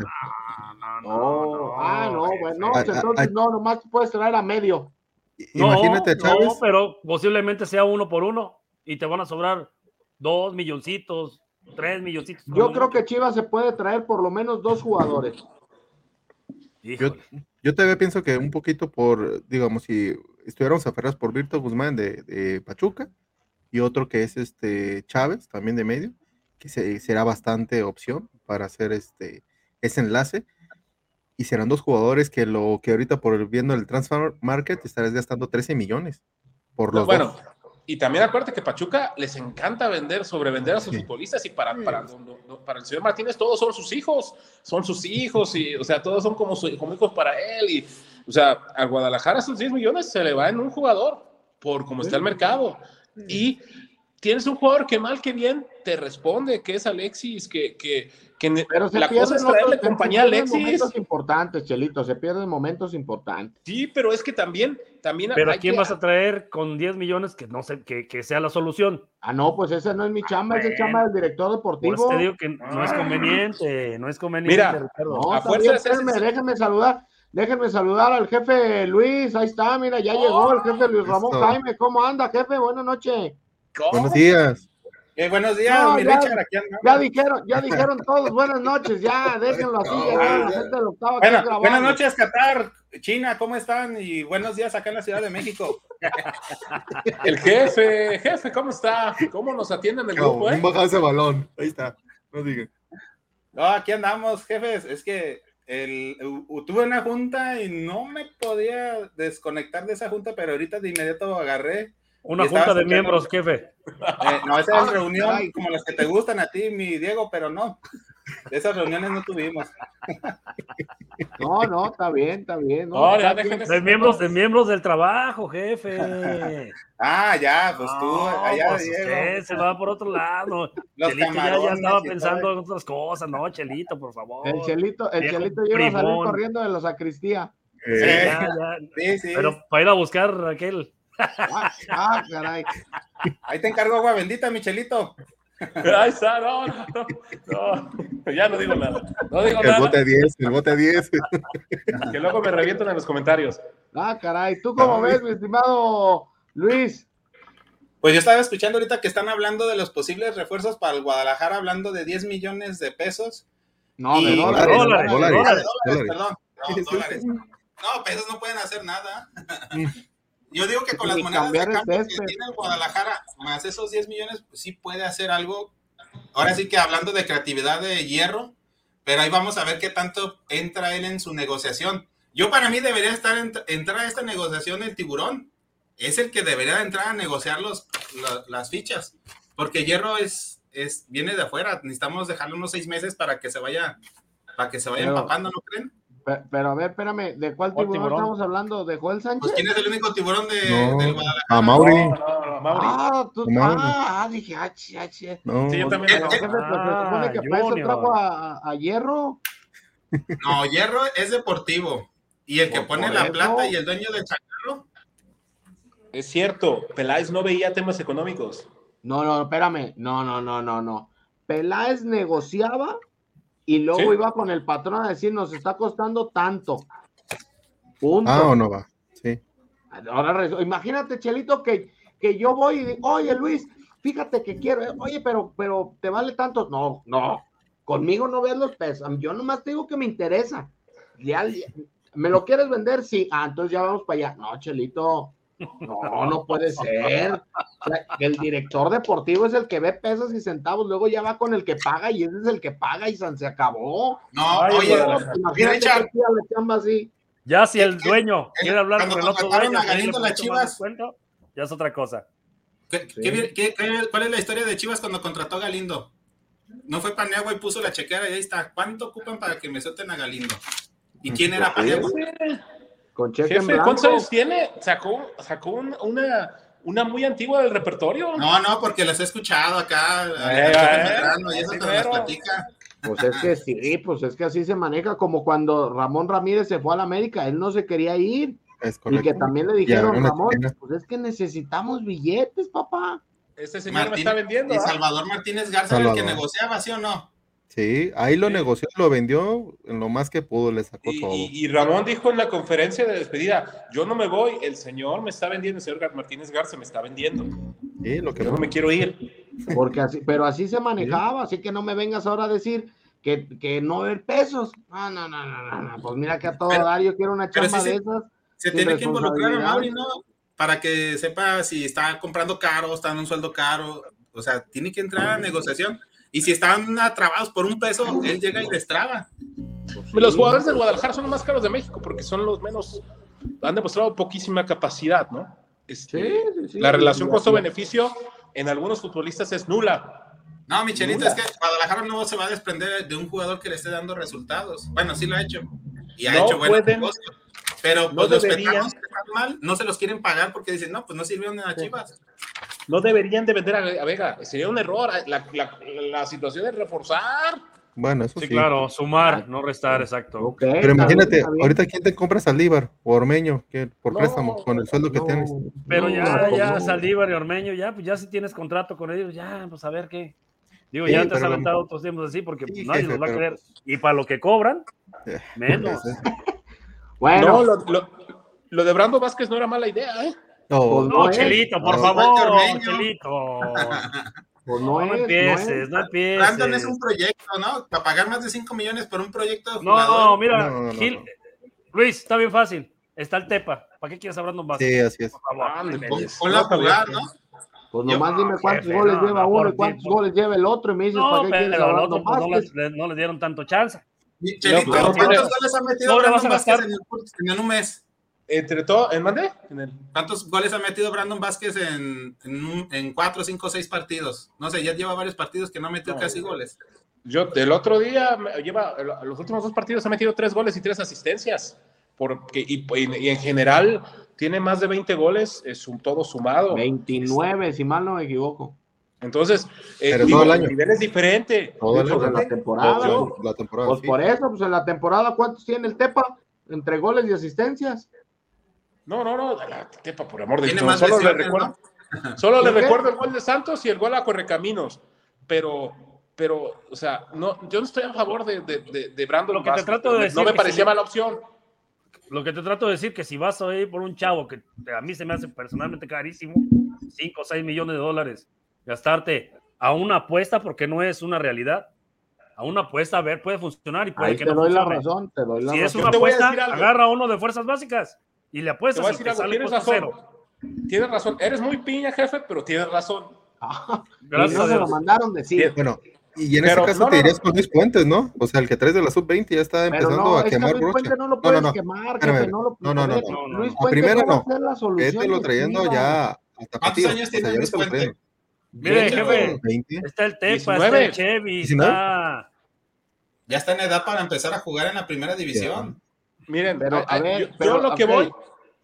no, ah, no, bueno, ah, entonces no, nomás puedes traer a medio. Imagínate, Chávez. No, pero posiblemente sea uno por uno y te van a sobrar dos milloncitos, tres milloncitos. Yo creo que Chivas se puede traer por lo menos dos jugadores. Yo, yo todavía pienso que un poquito por, digamos, si estuviéramos aferrados por Virto Guzmán de, de Pachuca, y otro que es este Chávez, también de medio, que será bastante opción para hacer este ese enlace. y serán dos jugadores que lo que ahorita por viendo el transfer market estarás gastando 13 millones por los bueno, dos. Y también acuérdate que Pachuca les encanta vender, sobrevender a sus futbolistas y para, para, no- no- para el señor Martínez todos son sus hijos, son sus hijos y, o sea, todos son como, su- como hijos para él y, o sea, a Guadalajara sus 10 millones se le va en un jugador por cómo está el mercado. Y tienes un jugador que mal que bien te responde, que es Alexis, que, que, que Pero se la cosa es traerle compañía a pierden Alexis. momentos importantes, Chelito, se pierden momentos importantes. Sí, pero es que también, también Pero ¿a quién que- vas a traer con 10 millones que no sé, que, que sea la solución? Ah, no, pues esa no es mi chamba, esa es chamba del director Por deportivo. eso te digo que no es conveniente, no es conveniente, Mira, Ricardo. No, A fuerza déjenme saludar, déjenme saludar al jefe Luis, ahí está, mira, ya llegó el jefe Luis Ramón. Jaime, ¿cómo anda, jefe? Buenas noches. ¿Cómo? Buenos días. Eh, buenos días, No, mi ya- Richard, aquí andamos. Ya dijeron, ya dijeron todos, buenas noches, ya, déjenlo así, ya, ya, la gente del octavo Bueno, buenas noches, Qatar, China, ¿cómo están? Y buenos días acá en la Ciudad de México. [LAUGHS] El jefe, jefe, ¿cómo está? ¿Cómo nos atienden el grupo, eh? ese balón. Ahí está. No digan. No, aquí andamos, jefes. Es que el, u- tuve una junta y no me podía desconectar de esa junta, pero ahorita de inmediato agarré. Una estaba junta de miembros, [LAUGHS] jefe. Eh, no, esa es Ah, reunión como las que te gustan a ti, mi Diego, pero no. De esas reuniones no tuvimos. No, no, está bien, está bien. No, No, ya está dejen bien. De miembros, de miembros del trabajo, jefe. [LAUGHS] Ah, ya, pues tú, No, allá, pues Diego. usted se va por otro lado. [LAUGHS] Los Chelito ya, ya y pensando en otras cosas, no, Chelito, por favor. El Chelito, el Viejo Chelito lleva a salir corriendo de la sacristía. Sí, ya, ya. Sí, sí. Pero para ir a buscar aquel. Ah, ah, caray. Ahí te encargo agua bendita, Michelito. Ahí está, no, no, no, no. Ya no digo nada. No digo el nada. bote 10, el bote 10. Que luego me revientan en los comentarios. Ah, caray. ¿Tú cómo ves, mi estimado Luis? Pues yo estaba escuchando ahorita que están hablando de los posibles refuerzos para el Guadalajara, hablando de 10 millones de pesos. No, de Y- dólares. Dólares, dólares. De dólares. dólares, dólares. perdón. No, dólares. No, pesos no pueden hacer nada. Yo digo que con las monedas de cambio que tiene el Guadalajara, más esos 10 millones, pues sí puede hacer algo. Ahora sí que hablando de creatividad de hierro, pero ahí vamos a ver qué tanto entra él en su negociación. Yo para mí debería estar ent- entrar a esta negociación el tiburón. Es el que debería entrar a negociar los, la- las fichas, porque hierro es, es viene de afuera. Necesitamos dejarlo unos seis meses para que se vaya, para que se vaya Pero- empapando, ¿no creen? Pe- Pero a ver, espérame, ¿de cuál ¿Cuál tiburón, tiburón? estamos hablando? ¿De Joel Sánchez? Pues quién es el único tiburón de, No, del Guadalajara. a Mauri. No, no, no, Mauri. Ah, tú, Mauri. ah, ah, dije, ah, chi, ah. No, Sí, yo también. Eh, pues, se supone que Ah, para eso trajo a, a- a Hierro. No, Hierro es deportivo. Y el que Por- pone por la eso. plata y el dueño del chacarro. Es cierto, Peláez no veía temas económicos. No, no, espérame. No, no, no, no, no. Peláez negociaba y luego Sí. iba con el patrón a decir, nos está costando tanto. Punto. Ah, o no va. Sí. Ahora, imagínate, Chelito, que, que yo voy y digo, oye, Luis, fíjate que quiero, eh, oye, pero, pero te vale tanto. No, no, conmigo no ves los pesos. Yo nomás te digo que me interesa. Ya, ya- ¿Me lo quieres vender? Sí. Ah, entonces ya vamos para allá. No, Chelito. No, no puede ser. O sea, el director deportivo es el que ve pesos y centavos, luego ya va con el que paga y ese es el que paga y se acabó. No, Ay, oye, tira la chamba así. Ya si el ¿Qué- qué- dueño el- quiere hablar cuando con el otro dueño, a Galindo las Chivas? ya es otra cosa. ¿qué- qué- qué- qué- cuál es la historia de Chivas cuando contrató a Galindo? No fue Paniagua y puso la chequera y ahí está. ¿Cuánto ocupan para que me suelten a Galindo? ¿Y quién era Paniagua? Con cheque en Jefe, blanco. ¿cuántos años tiene? Sacó, sacó un- una, una muy antigua del repertorio. No, no, porque las he escuchado acá. Eh, eh, Medrano, y eso te las platica. Pues es que sí, pues es que así se maneja, como cuando Ramón Ramírez se fue a la América, él no se quería ir, Es y que también le dijeron, Ramón, chilena. pues es que necesitamos billetes, papá. Este señor me Martín- está vendiendo. y ¿ah? Salvador Martínez Garza era el que Salvador. negociaba, ¿sí o no? Sí, ahí lo Sí. negoció, lo vendió en lo más que pudo, le sacó Y, todo. y- y Ramón dijo en la conferencia de despedida, yo no me voy, el señor me está vendiendo, el señor Martínez Garza me está vendiendo. Sí, lo que Yo no. me quiero ir. Porque así, pero así se manejaba, así que no me vengas ahora a decir que, que no ver pesos. No, no, no, no, no, no, pues mira que a todo Pero- dar yo quiero una chamba sí, de sí. esas. Se tiene que involucrar a. Mauri, ¿no? Para que sepa si está comprando caro, está en un sueldo caro. O sea, tiene que entrar a negociación. Y si están atrabados por un peso, él llega y les traba. Pues Los jugadores del Guadalajara son los más caros de México porque son los menos, han demostrado poquísima capacidad, ¿no? Este, Sí, sí, sí. la relación costo-beneficio en algunos futbolistas es nula. No, Michelito, Nula. es que Guadalajara no se va a desprender de un jugador que le esté dando resultados. Bueno, sí lo ha hecho. Y ha No hecho buenos negocios. Pero no pues, los veteranos que están mal no se los quieren pagar porque dicen, no, pues no sirvieron en las chivas. No deberían de vender a, a Vega, sería un error. La, la- la situación es reforzar. Bueno, eso Sí, sí. claro, sumar, no restar, exacto. Ok, Pero imagínate, bien, ahorita quién te compra Saldívar o Ormeño que por No, préstamo con el sueldo que No, tienes. Pero no, ya, no, ya, no. Saldívar y Ormeño, ya, pues ya si tienes contrato con ellos, ya, pues a ver qué. Digo, Sí, ya te has aventado otros tiempos así porque Sí, pues, nadie jefe, los va a pero- querer. Y para lo que cobran, Eh, menos. [LAUGHS] Bueno, No, lo, lo- lo de Brando Vázquez no era mala idea, ¿eh? No, Pues No, No. Chelito, por No, favor. Chelito. [LAUGHS] pues No, no, es, no empieces, es. no empieces. Brandon es un proyecto, ¿no? Para pagar más de 5 millones por un proyecto de No, jugador. mira, No, no, Gil, no. Luis, está bien fácil. Está el Tepa. ¿Para qué quieres hablar más? Sí, así es. Por favor. Ándale, Pon- pues. Ponlo a No, jugar. Pues Yo- nomás dime cuántos jefe, goles no, lleva no, uno y cuántos goles lleva el otro y me dices, No, ¿para qué quieres hablar otro pues, no, Vázquez? les, no les dieron tanto chance. Chelito, ¿cuántos goles ha metido Brandon a Vázquez gastar. en, el- en un mes? Entre todo, ¿en mande? En el, ¿Cuántos goles ha metido Brandon Vázquez en, en, cuatro, cinco, seis partidos? No sé, ya lleva varios partidos que no ha metido No. casi goles. yo el otro día lleva los últimos dos partidos ha metido tres goles y tres asistencias. Porque, y, y- y en general tiene más de 20 goles, es un todo sumado. 29, si mal no me equivoco. Entonces, eh, digo, todo el año. nivel es diferente. Todo el Pues año. en la temporada. Yo- La temporada. Pues sí. por eso, pues en la temporada, ¿cuántos tiene el Tepa? Entre goles y asistencias. No, no, no, la tepa, por amor de Dios. Solo, le recuerdo, solo le recuerdo el gol de Santos y el gol a Correcaminos. Pero, pero, o sea, no, yo no estoy a favor de, de, de, de Brandon Lo que te trato de no me- decir No me que parecía si- mala opción. Lo que te trato de decir que si vas a ir por un chavo que a mí se me hace personalmente carísimo, 5 o 6 millones de dólares, gastarte a una apuesta porque no es una realidad. A una apuesta, a ver, puede funcionar y puede Ahí que te no doy la razón, te doy la Si es razón. una apuesta, agarra a uno de fuerzas básicas y le Te apuestas voy a y decir te algo, sale tienes razón. cero. Tienes razón. Eres muy piña, jefe, pero tienes razón. [LAUGHS] Ah, y Gracias no a se lo mandaron decir. Bueno, y en Pero, ese caso no, te no, irías no. con Luis Puentes, ¿no? O sea, el que traes de la sub-20 ya está empezando no, a que quemar Luis brocha. Puente no lo No, puedes no, no. quemar, jefe, no lo Luis Vételo de trayendo ya a Tapatío. años tiene Luis te lo Puente? traen. Mire, jefe, 20. está el Tepa, 19. está el Chevy, 19. está... Ya está en edad para empezar a jugar en la primera división. Miren, Pero, a- a a- ver, yo, yo pero, lo que voy,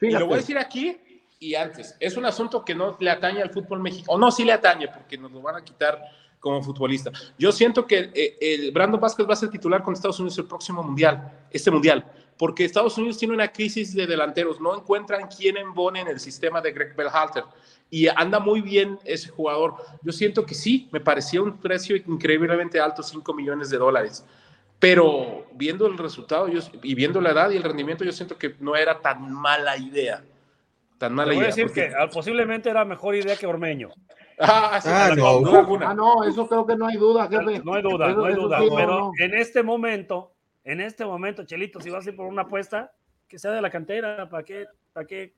y lo voy a decir aquí y antes, es un asunto que no le atañe al fútbol mexicano, o no, sí le atañe, porque nos lo van a quitar como futbolista. Yo siento que eh, el Brandon Vázquez va a ser titular con Estados Unidos el próximo mundial, este mundial, porque Estados Unidos tiene una crisis de delanteros, no encuentran quién embone en el sistema de Greg Berhalter y anda muy bien ese jugador. Yo siento que sí, me parecía un precio increíblemente alto, 5 millones de dólares. Pero viendo el resultado yo, y viendo la edad y el rendimiento, yo siento que no era tan mala idea. Tan Te mala voy a idea. decir porque- que ah, posiblemente era mejor idea que Ormeño. Ah, sí, Ah, no. alguna. Ah, no, eso creo que no hay duda, jefe. No hay duda, Eso- no hay duda. sí, no, pero no. en este momento, en este momento, Chelito, si vas a ir por una apuesta, que sea de la cantera, ¿para qué? ¿Para qué?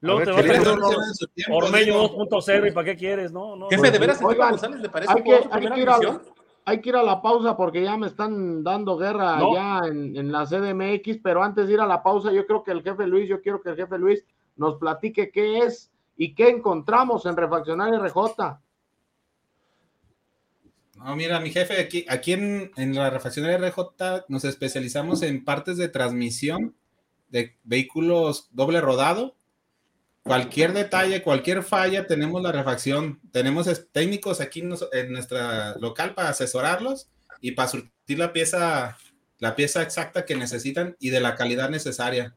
Luego ver, te vas a no, no, tiempo, Ormeño digo. 2.0 y ¿para qué quieres? No, no. Jefe, no. ¿de veras el Oigan, González le parece Hay que, hay, que ir a? Hay que ir a la pausa porque ya me están dando guerra No. ya en, en la CDMX, pero antes de ir a la pausa, yo creo que el jefe Luis, yo quiero que el jefe Luis nos platique qué es y qué encontramos en Refaccionario RJ. No, mira, mi jefe, aquí, aquí en, en la refaccionaria RJ nos especializamos en partes de transmisión de vehículos doble rodado. Cualquier detalle, cualquier falla, tenemos la refacción. Tenemos técnicos aquí en nuestra local para asesorarlos y para surtir la pieza, la pieza exacta que necesitan y de la calidad necesaria.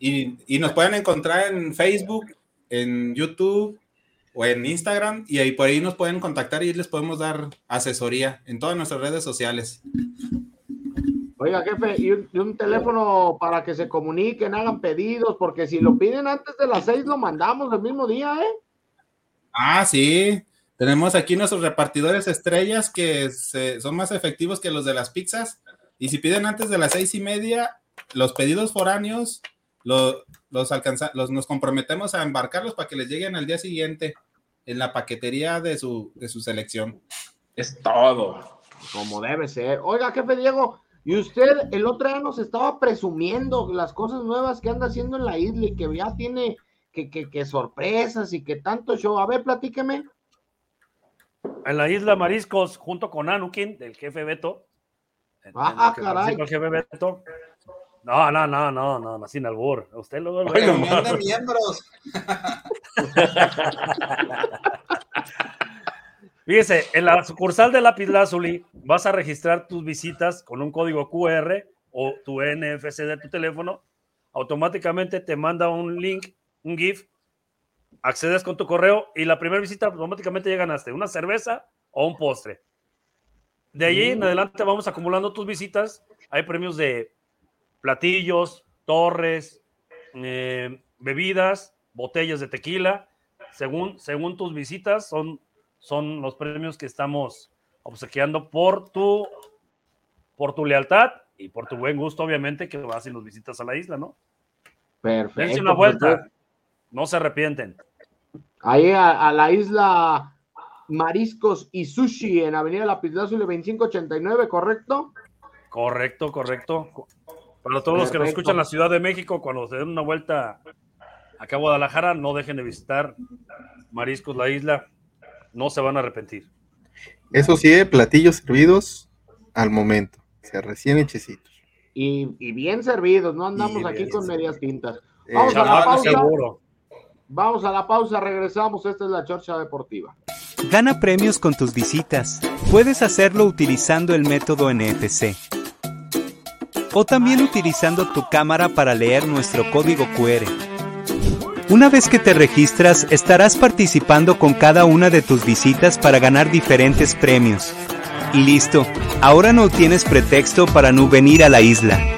Y, y nos pueden encontrar en Facebook, en YouTube, o en Instagram y ahí por ahí nos pueden contactar y les podemos dar asesoría en todas nuestras redes sociales. Oiga, jefe, y un, y un teléfono para que se comuniquen, hagan pedidos, porque si lo piden antes de las seis, lo mandamos el mismo día, ¿eh? Ah, sí. Tenemos aquí nuestros repartidores estrellas que se- son más efectivos que los de las pizzas. Y si piden antes de las seis y media, los pedidos foráneos lo- los, alcanza, los nos comprometemos a embarcarlos para que les lleguen al día siguiente en la paquetería de su, de su selección. Es todo. Como debe ser. Oiga, jefe Diego, Y usted el otro día nos estaba presumiendo las cosas nuevas que anda haciendo en la isla y que ya tiene que, que, que sorpresas y que tanto show. A ver, platíqueme. En la isla Mariscos, junto con Anukin, del jefe Beto. Ah, lo caray. el jefe Beto. No, no, no, no, no, más sin albur. Usted de [LAUGHS] [LAUGHS] miembros. [LAUGHS] Fíjese, en la sucursal de Lápiz Lazuli vas a registrar tus visitas con un código QR o tu NFC de tu teléfono. Automáticamente te manda un link, un GIF, accedes con tu correo y la primera visita automáticamente llegan hasta una cerveza o un postre. De allí en adelante vamos acumulando tus visitas. Hay premios de platillos, torres, eh, bebidas, botellas de tequila. Según, según tus visitas, son, son los premios que estamos obsequiando por tu, por tu lealtad y por tu buen gusto, obviamente, que vas y nos visitas a la isla, ¿no? Perfecto. Dense una vuelta. No se arrepienten. Ahí a, a la isla Mariscos y Sushi en Avenida Lapislázuli 2589, ¿correcto? Correcto, correcto. Para todos los que nos escuchan en la Ciudad de México, cuando se den una vuelta acá a Guadalajara, no dejen de visitar Mariscos, la isla. No se van a arrepentir. Eso sí, eh, platillos servidos al momento, o sea, recién hechecitos. Y, y bien servidos, no andamos Y aquí con medias tintas. Eh, Vamos a la pausa. seguro. Vamos a la pausa, regresamos. Esta es la Chorcha Deportiva. Gana premios con tus visitas. Puedes hacerlo utilizando el método NFC. O también utilizando tu cámara para leer nuestro código QR. Una vez que te registras, estarás participando con cada una de tus visitas para ganar diferentes premios. Y listo, ahora no tienes pretexto para no venir a la isla.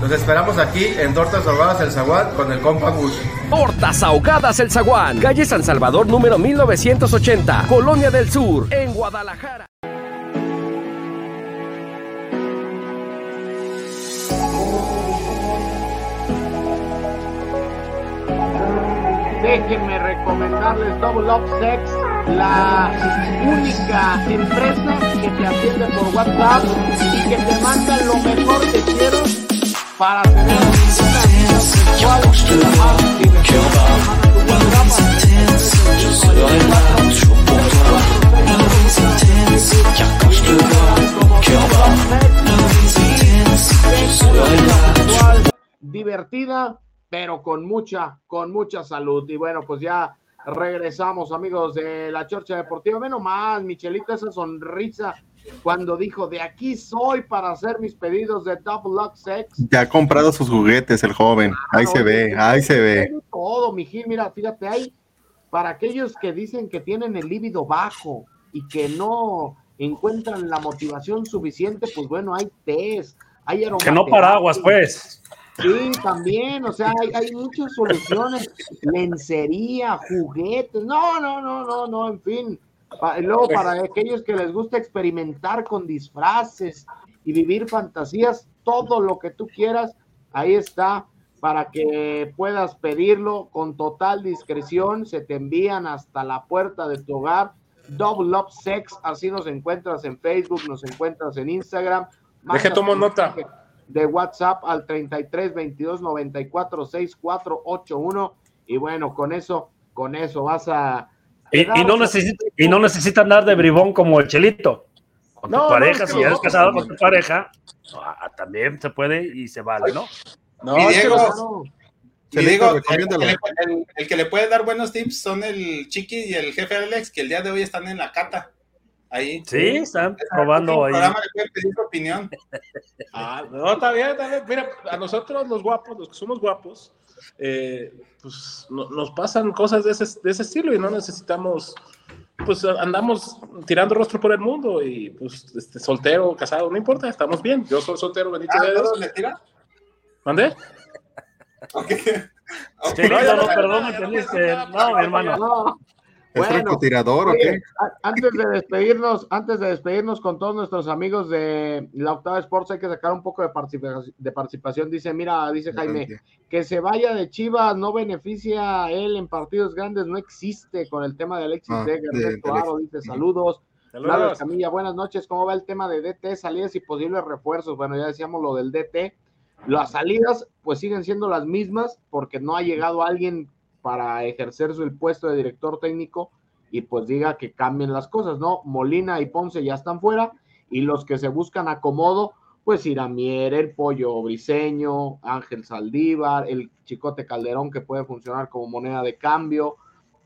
Los esperamos aquí en Tortas Ahogadas El Zaguán con el compa Gus. Tortas Ahogadas El Zaguán. Calle San Salvador número 1980. Colonia del Sur, en Guadalajara. Déjenme recomendarles Double Up Sex, la única empresa que te atiende por WhatsApp y que te manda lo mejor que quiero para divertida. Pero con mucha, con mucha salud. Y bueno, pues ya regresamos, amigos de la Chorcha Deportiva. Menos más, Michelita, esa sonrisa cuando dijo, de aquí soy para hacer mis pedidos de Double Lock Sex. Ya ha comprado sus juguetes el joven, ahí se ve, ahí se ve. Todo, mi Gil, mira, fíjate, hay para aquellos que dicen que tienen el líbido bajo y que no encuentran la motivación suficiente, pues bueno, hay test, hay Que no paraguas, pues. Sí, también, o sea, hay, hay muchas soluciones, lencería, juguetes, no, no, no, no, no, en fin. Pa- luego para aquellos que les gusta experimentar con disfraces y vivir fantasías, todo lo que tú quieras, ahí está para que puedas pedirlo con total discreción, se te envían hasta la puerta de tu hogar. Double Up Sex, así nos encuentras en Facebook, nos encuentras en Instagram. Deje, tomo nota. de WhatsApp al 33 22 94 64 81 y bueno, con eso, con eso vas a Y, y no necesita, y no necesita andar de bribón como el chelito. Con tu No, no, pareja, es que si ya no, eres casado no. con tu pareja, ah, también se puede y se vale, ¿no? No, Y Diego, Te digo, el, que le puede dar buenos tips son el Chiqui y el jefe Alex, que el día de hoy están en la cata. Ahí. Sí, están probando ahí. programa le pueden pedir su opinión. [LAUGHS] Ah, no, está bien, está bien. Mira, a nosotros los guapos, los que somos guapos, eh, pues no- nos pasan cosas de ese, de ese estilo y no necesitamos, pues andamos tirando rostro por el mundo y pues este, soltero, casado, no importa, estamos bien. Yo soy soltero, bendito Ah, sea Dios. ¿todos le tiran? ¿Mandé? Ok. Sí, no, no, perdón, me entendiste. No, mi hermano. ¿Es Bueno, o qué? antes de despedirnos, antes de despedirnos con todos nuestros amigos de la Octava Sports, hay que sacar un poco de participación. De participación. Dice, mira, dice Jaime, que se vaya de Chivas no beneficia a él en partidos grandes, no existe con el tema de Alexis Ah, Vega. de- Ernesto de Aro dice, saludos. Saludos. Camilla, buenas noches. ¿Cómo va el tema de DT, salidas y posibles refuerzos? Bueno, ya decíamos lo del DT. Las salidas, pues siguen siendo las mismas porque no ha llegado alguien para ejercer su- el puesto de director técnico y pues diga que cambien las cosas, ¿no? Molina y Ponce ya están fuera y los que se buscan acomodo, pues Iramier, el Pollo Briseño, Ángel Saldívar, el Chicote Calderón que puede funcionar como moneda de cambio.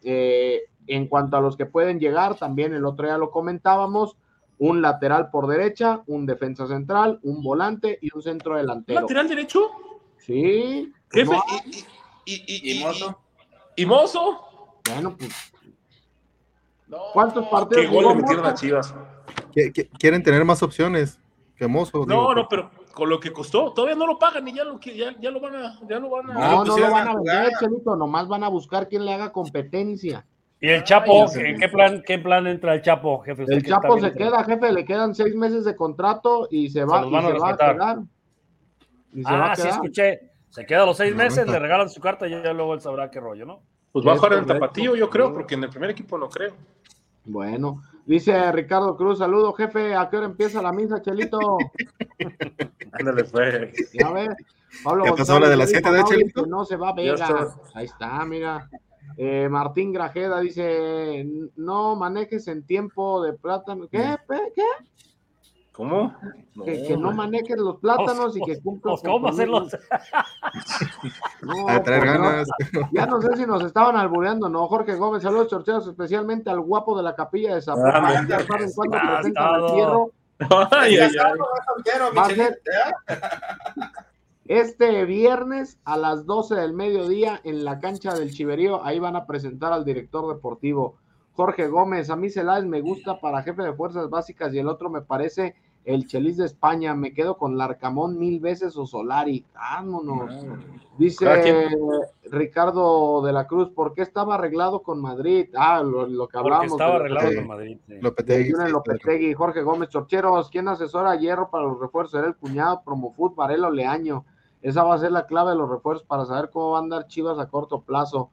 Eh, en cuanto a los que pueden llegar, también el otro día lo comentábamos, un lateral por derecha, un defensa central, un volante y un centro delantero. ¿Lateral derecho? Sí. Jefe, no, y, y, y, ¿Y Mozo? ¿Y Mozo? bueno, pues No, ¿Cuántos partidos ¿Qué gol le metieron Mozo? a Chivas? Qui- qui- Quieren tener más opciones que Mozo. No, digo, no, pero con lo que costó, todavía no lo pagan y ya lo, ya, ya lo van a, ya lo van a. no, lo no lo pusieron van a a jugar. vender, Chelito, nomás van a buscar quien le haga competencia. ¿Y el Chapo? Ay, ¿En qué plan, qué plan entra el Chapo, jefe? El Chapo se queda, jefe, le quedan seis meses de contrato y se va, los y van a se va a quedar. Y se va a Ah, sí, quedar. escuché. Se queda los seis meses, le regalan su carta y ya luego él sabrá qué rollo, ¿no? Pues va a jugar en el correcto. tapatío, yo creo, porque en el primer equipo no creo. Bueno, dice Ricardo Cruz, saludo jefe, ¿a qué hora empieza la misa, Chelito? [LAUGHS] Ándale, fue. Ya ves, Pablo ¿Ya pasó González la de las dice, siete de Mauri, Chelito? No se va Ya Vega. está. Ahí está, mira. Eh, Martín Grajeda dice, no manejes en tiempo de plátano. ¿Qué? Pe- ¿Qué? ¿Cómo? Que, que no manejes los plátanos y que cumplas Pues, ¿Cómo hacerlo? [LAUGHS] No, A traer pues, no. ganas. Ya no sé si nos estaban albureando, ¿no? Jorge Gómez, saludos chorcheros, especialmente al guapo de la capilla de Zapopan. Ah, ya saben cuándo ah, presentan al fierro. Este viernes a las 12 del mediodía en la cancha del Chiverío, ahí van a presentar al director deportivo Jorge Gómez. A mí Celáez me gusta para jefe de fuerzas básicas y el otro me parece el Chelis de España. Me quedo con Larcamón mil veces o Solari. Vámonos. Cada Dice. Ricardo de la Cruz, ¿por qué estaba arreglado con Madrid? Ah, lo, lo que Porque hablábamos. estaba de- arreglado con Madrid. sí. Lopetegui, Julen sí, Lopetegui, Jorge Gómez Chorcheros, ¿quién asesora a Hierro para los refuerzos? Era el cuñado Promofood, Varela Leaño. Esa va a ser la clave de los refuerzos para saber cómo van a andar Chivas a corto plazo.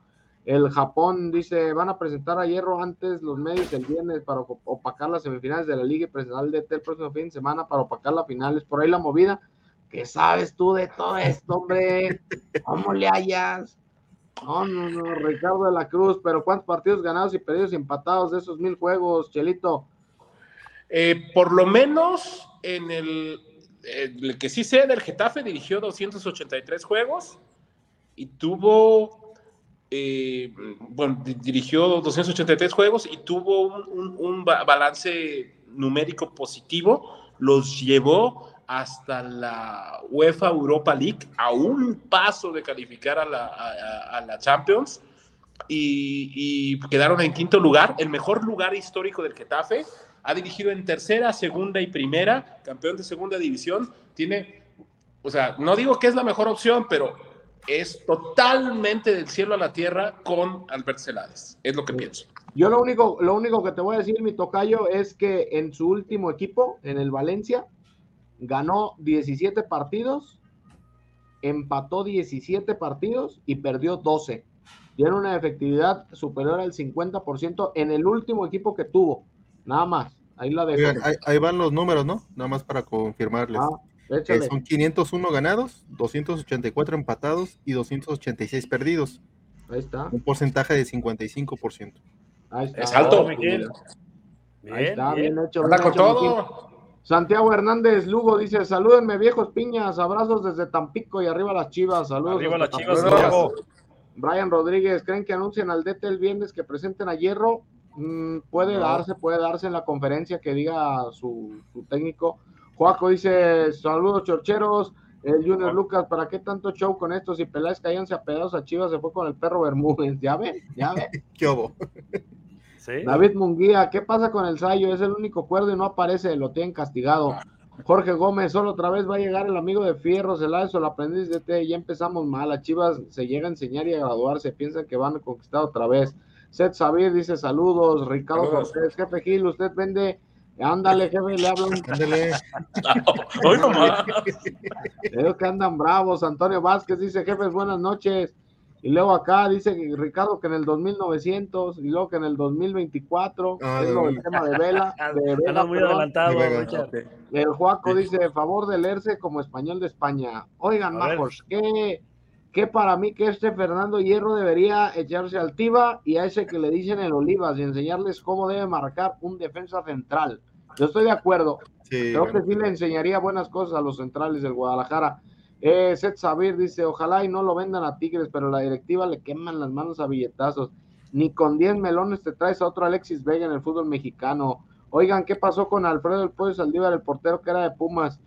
El Japón dice, van a presentar a Hierro antes los medios el viernes para op- opacar las semifinales de la Liga y presentar el DT el próximo fin de semana para opacar las finales. Por ahí la movida. ¿Qué sabes tú de todo esto, hombre? ¿Cómo le hallas? No, no, no, Ricardo de la Cruz, pero ¿cuántos partidos ganados y perdidos y empatados de esos mil juegos, Chelito? Eh, por lo menos en el, eh, el que sí sé del Getafe dirigió 283 juegos y tuvo, eh, dirigió 283 juegos y tuvo un, un- un ba- balance numérico positivo, los llevó hasta la UEFA Europa League a un paso de calificar a la Champions y, y quedaron en quinto lugar, el mejor lugar histórico del Getafe. Ha dirigido en tercera, segunda y primera, campeón de segunda división. Tiene, o sea, no digo que es la mejor opción, pero es totalmente del cielo a la tierra con Albert Celades. Es lo que pienso. Yo lo único, lo único que te voy a decir, mi tocayo, es que en su último equipo, en el Valencia, ganó 17 partidos, empató 17 partidos y perdió 12. Tiene una efectividad superior al 50% en el último equipo que tuvo. Nada más. Ahí la dejo. Oigan, ahí, ahí van los números, ¿no? Nada más para confirmarles. Ah, Eh, échale. son 501 ganados, 284 empatados y 286 perdidos. Ahí está. Un porcentaje de 55%. Ahí está. Es alto. Oh, Miguel. Ahí Bien, está, bien. bien hecho. Anda bien con hecho, todo. Santiago Hernández Lugo dice: Salúdenme, viejos piñas, abrazos desde Tampico y arriba las chivas. Saludos. Arriba las chivas. Santiago. Brian Rodríguez, ¿creen que anuncien al DT el viernes que presenten a Hierro? Mm, puede No. darse, puede darse en la conferencia que diga su, su técnico. Joaco dice, saludos chorcheros, El Junior Lucas, ¿para qué tanto show con esto? Si Peláez caíanse a pedazos a Chivas, se fue con el perro Bermúdez. ¿Ya ven? ¿Ya ven? [LAUGHS] ¿Qué hubo? Sí. David Munguía, ¿qué pasa con el Sayo? Es el único cuerdo y no aparece, lo tienen castigado. Jorge Gómez, solo otra vez va a llegar el amigo de Fierro, Celáez o el aprendiz de T. Ya empezamos mal. A Chivas se llega a enseñar y a graduarse. Piensan que van a conquistar otra vez. Seth Sabir dice saludos. Ricardo. Cortés, jefe Gil, usted vende. Ándale, jefe, le hablan. Ándale. [LAUGHS] Hoy nomás. Creo que andan bravos. Antonio Vázquez dice, jefes, buenas noches. Y luego acá dice que Ricardo que en el 2900 y luego que en el 2024 Ah, es lo del Vela. tema de Vela. [LAUGHS] De Vela muy perdón. adelantado, De. El Juaco dice, favor de leerse como español de España. Oigan, majos, que, que para mí que este Fernando Hierro debería echarse al Tiva y a ese que le dicen el Olivas y enseñarles cómo debe marcar un defensa central. Yo estoy de acuerdo. Sí, Creo bueno. que sí le enseñaría buenas cosas a los centrales del Guadalajara. Eh, Seth Sabir dice, ojalá y no lo vendan a Tigres, pero la directiva le queman las manos a billetazos. Ni con 10 melones te traes a otro Alexis Vega en el fútbol mexicano. Oigan, ¿qué pasó con Alfredo El Pollo Saldívar, el portero que era de Pumas?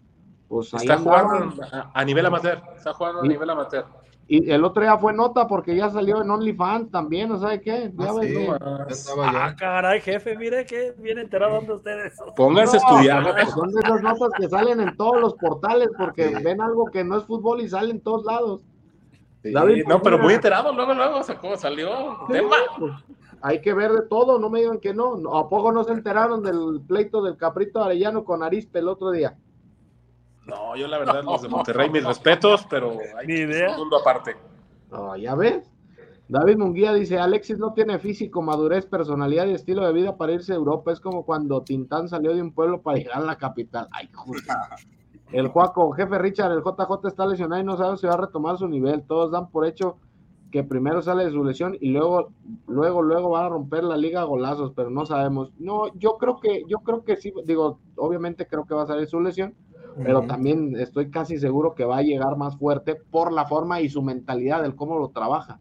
Pues ahí Está andaban. jugando a, a nivel amateur. Está jugando a nivel amateur. Y el otro día fue nota porque ya salió en OnlyFans también, ¿no sabe qué? Ya Ah, ves, sí, ya Pues. Ah, caray, jefe, mire que bien enterado anda ustedes. Pónganse a No, estudiar. Son de esas notas que salen en todos los portales porque ven algo que no es fútbol y sale en todos lados. Sí, David, no, pero muy enterado. Luego, luego sacó, salió. Sí, Tema. pues, hay que ver de todo, no me digan que no. No, ¿A poco no se enteraron del pleito del Caprito Arellano con Arispe el otro día? No, yo la verdad, los de Monterrey, mis respetos, pero hay Ni idea. un mundo aparte. No, ya ves. David Munguía dice, Alexis no tiene físico, madurez, personalidad y estilo de vida para irse a Europa. Es como cuando Tintán salió de un pueblo para llegar a la capital. Ay, joder. El Juaco, jefe Richard, el JJ está lesionado y no sabe si va a retomar su nivel. Todos dan por hecho que primero sale de su lesión y luego, luego, luego van a romper la liga a golazos, pero no sabemos. No, yo creo que, yo creo que sí, digo, obviamente creo que va a salir su lesión, pero también estoy casi seguro que va a llegar más fuerte por la forma y su mentalidad, del cómo lo trabaja.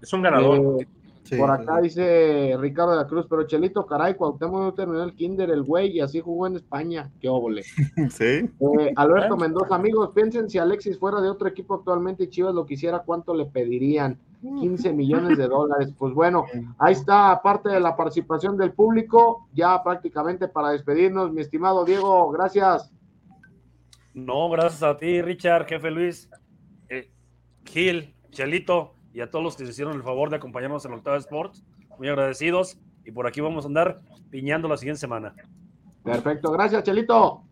Es un ganador. Eh, Sí, por acá sí. dice Ricardo de la Cruz, pero Chelito, caray, Cuauhtémoc no terminó el kinder, el güey, y así jugó en España. Qué óvole. [LAUGHS] Sí. Eh, Alberto Mendoza, amigos, piensen si Alexis fuera de otro equipo actualmente y Chivas lo quisiera, ¿cuánto le pedirían? 15 millones de dólares. Pues bueno, ahí está parte de la participación del público, ya prácticamente para despedirnos. Mi estimado Diego, gracias. No, gracias a ti, Richard, jefe Luis, eh, Gil, Chelito y a todos los que se hicieron el favor de acompañarnos en Octava Sports. Muy agradecidos. Y por aquí vamos a andar piñando la siguiente semana. Perfecto, gracias, Chelito.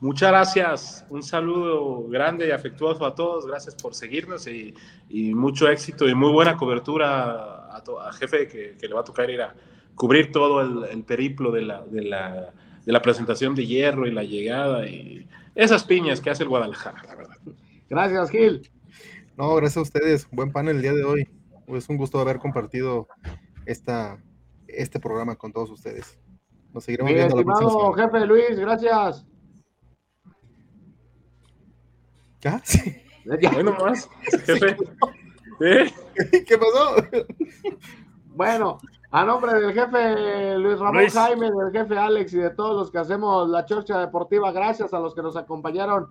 Muchas gracias. Un saludo grande y afectuoso a todos. Gracias por seguirnos y, y mucho éxito y muy buena cobertura a, to- a jefe que, que le va a tocar ir a cubrir todo el, el periplo de la, de, la, de la presentación de hierro y la llegada y esas piñas que hace el Guadalajara, la verdad. Gracias, Gil. No, gracias a ustedes. Buen panel el día de hoy. Es un gusto haber compartido esta, este programa con todos ustedes. Nos seguiremos Mi viendo la próxima estimado semana. jefe Luis, gracias. ¿Ya? [LAUGHS] Sí. Ya. Bueno, más, [LAUGHS] jefe. ¿Eh? [LAUGHS] ¿Qué pasó? Bueno, a nombre del jefe Luis Ramón Luis. Jaime, del jefe Alex y de todos los que hacemos la Chorcha Deportiva, gracias a los que nos acompañaron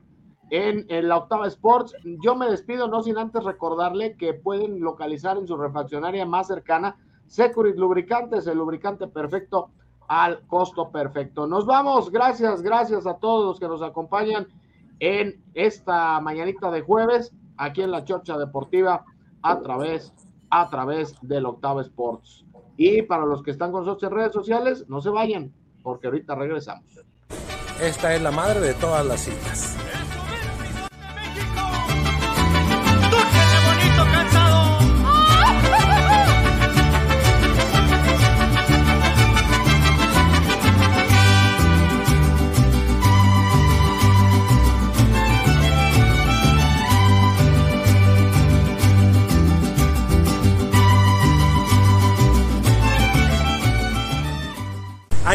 en, en la Octava Sports. Yo me despido, no sin antes recordarle que pueden localizar en su refaccionaria más cercana Securit Lubricantes, el lubricante perfecto al costo perfecto. Nos vamos, gracias, gracias a todos los que nos acompañan en esta mañanita de jueves, aquí en la Chorcha Deportiva, a través, a través del Octava Sports. Y para los que están con nosotros en redes sociales, no se vayan, porque ahorita regresamos. Esta es la madre de todas las citas.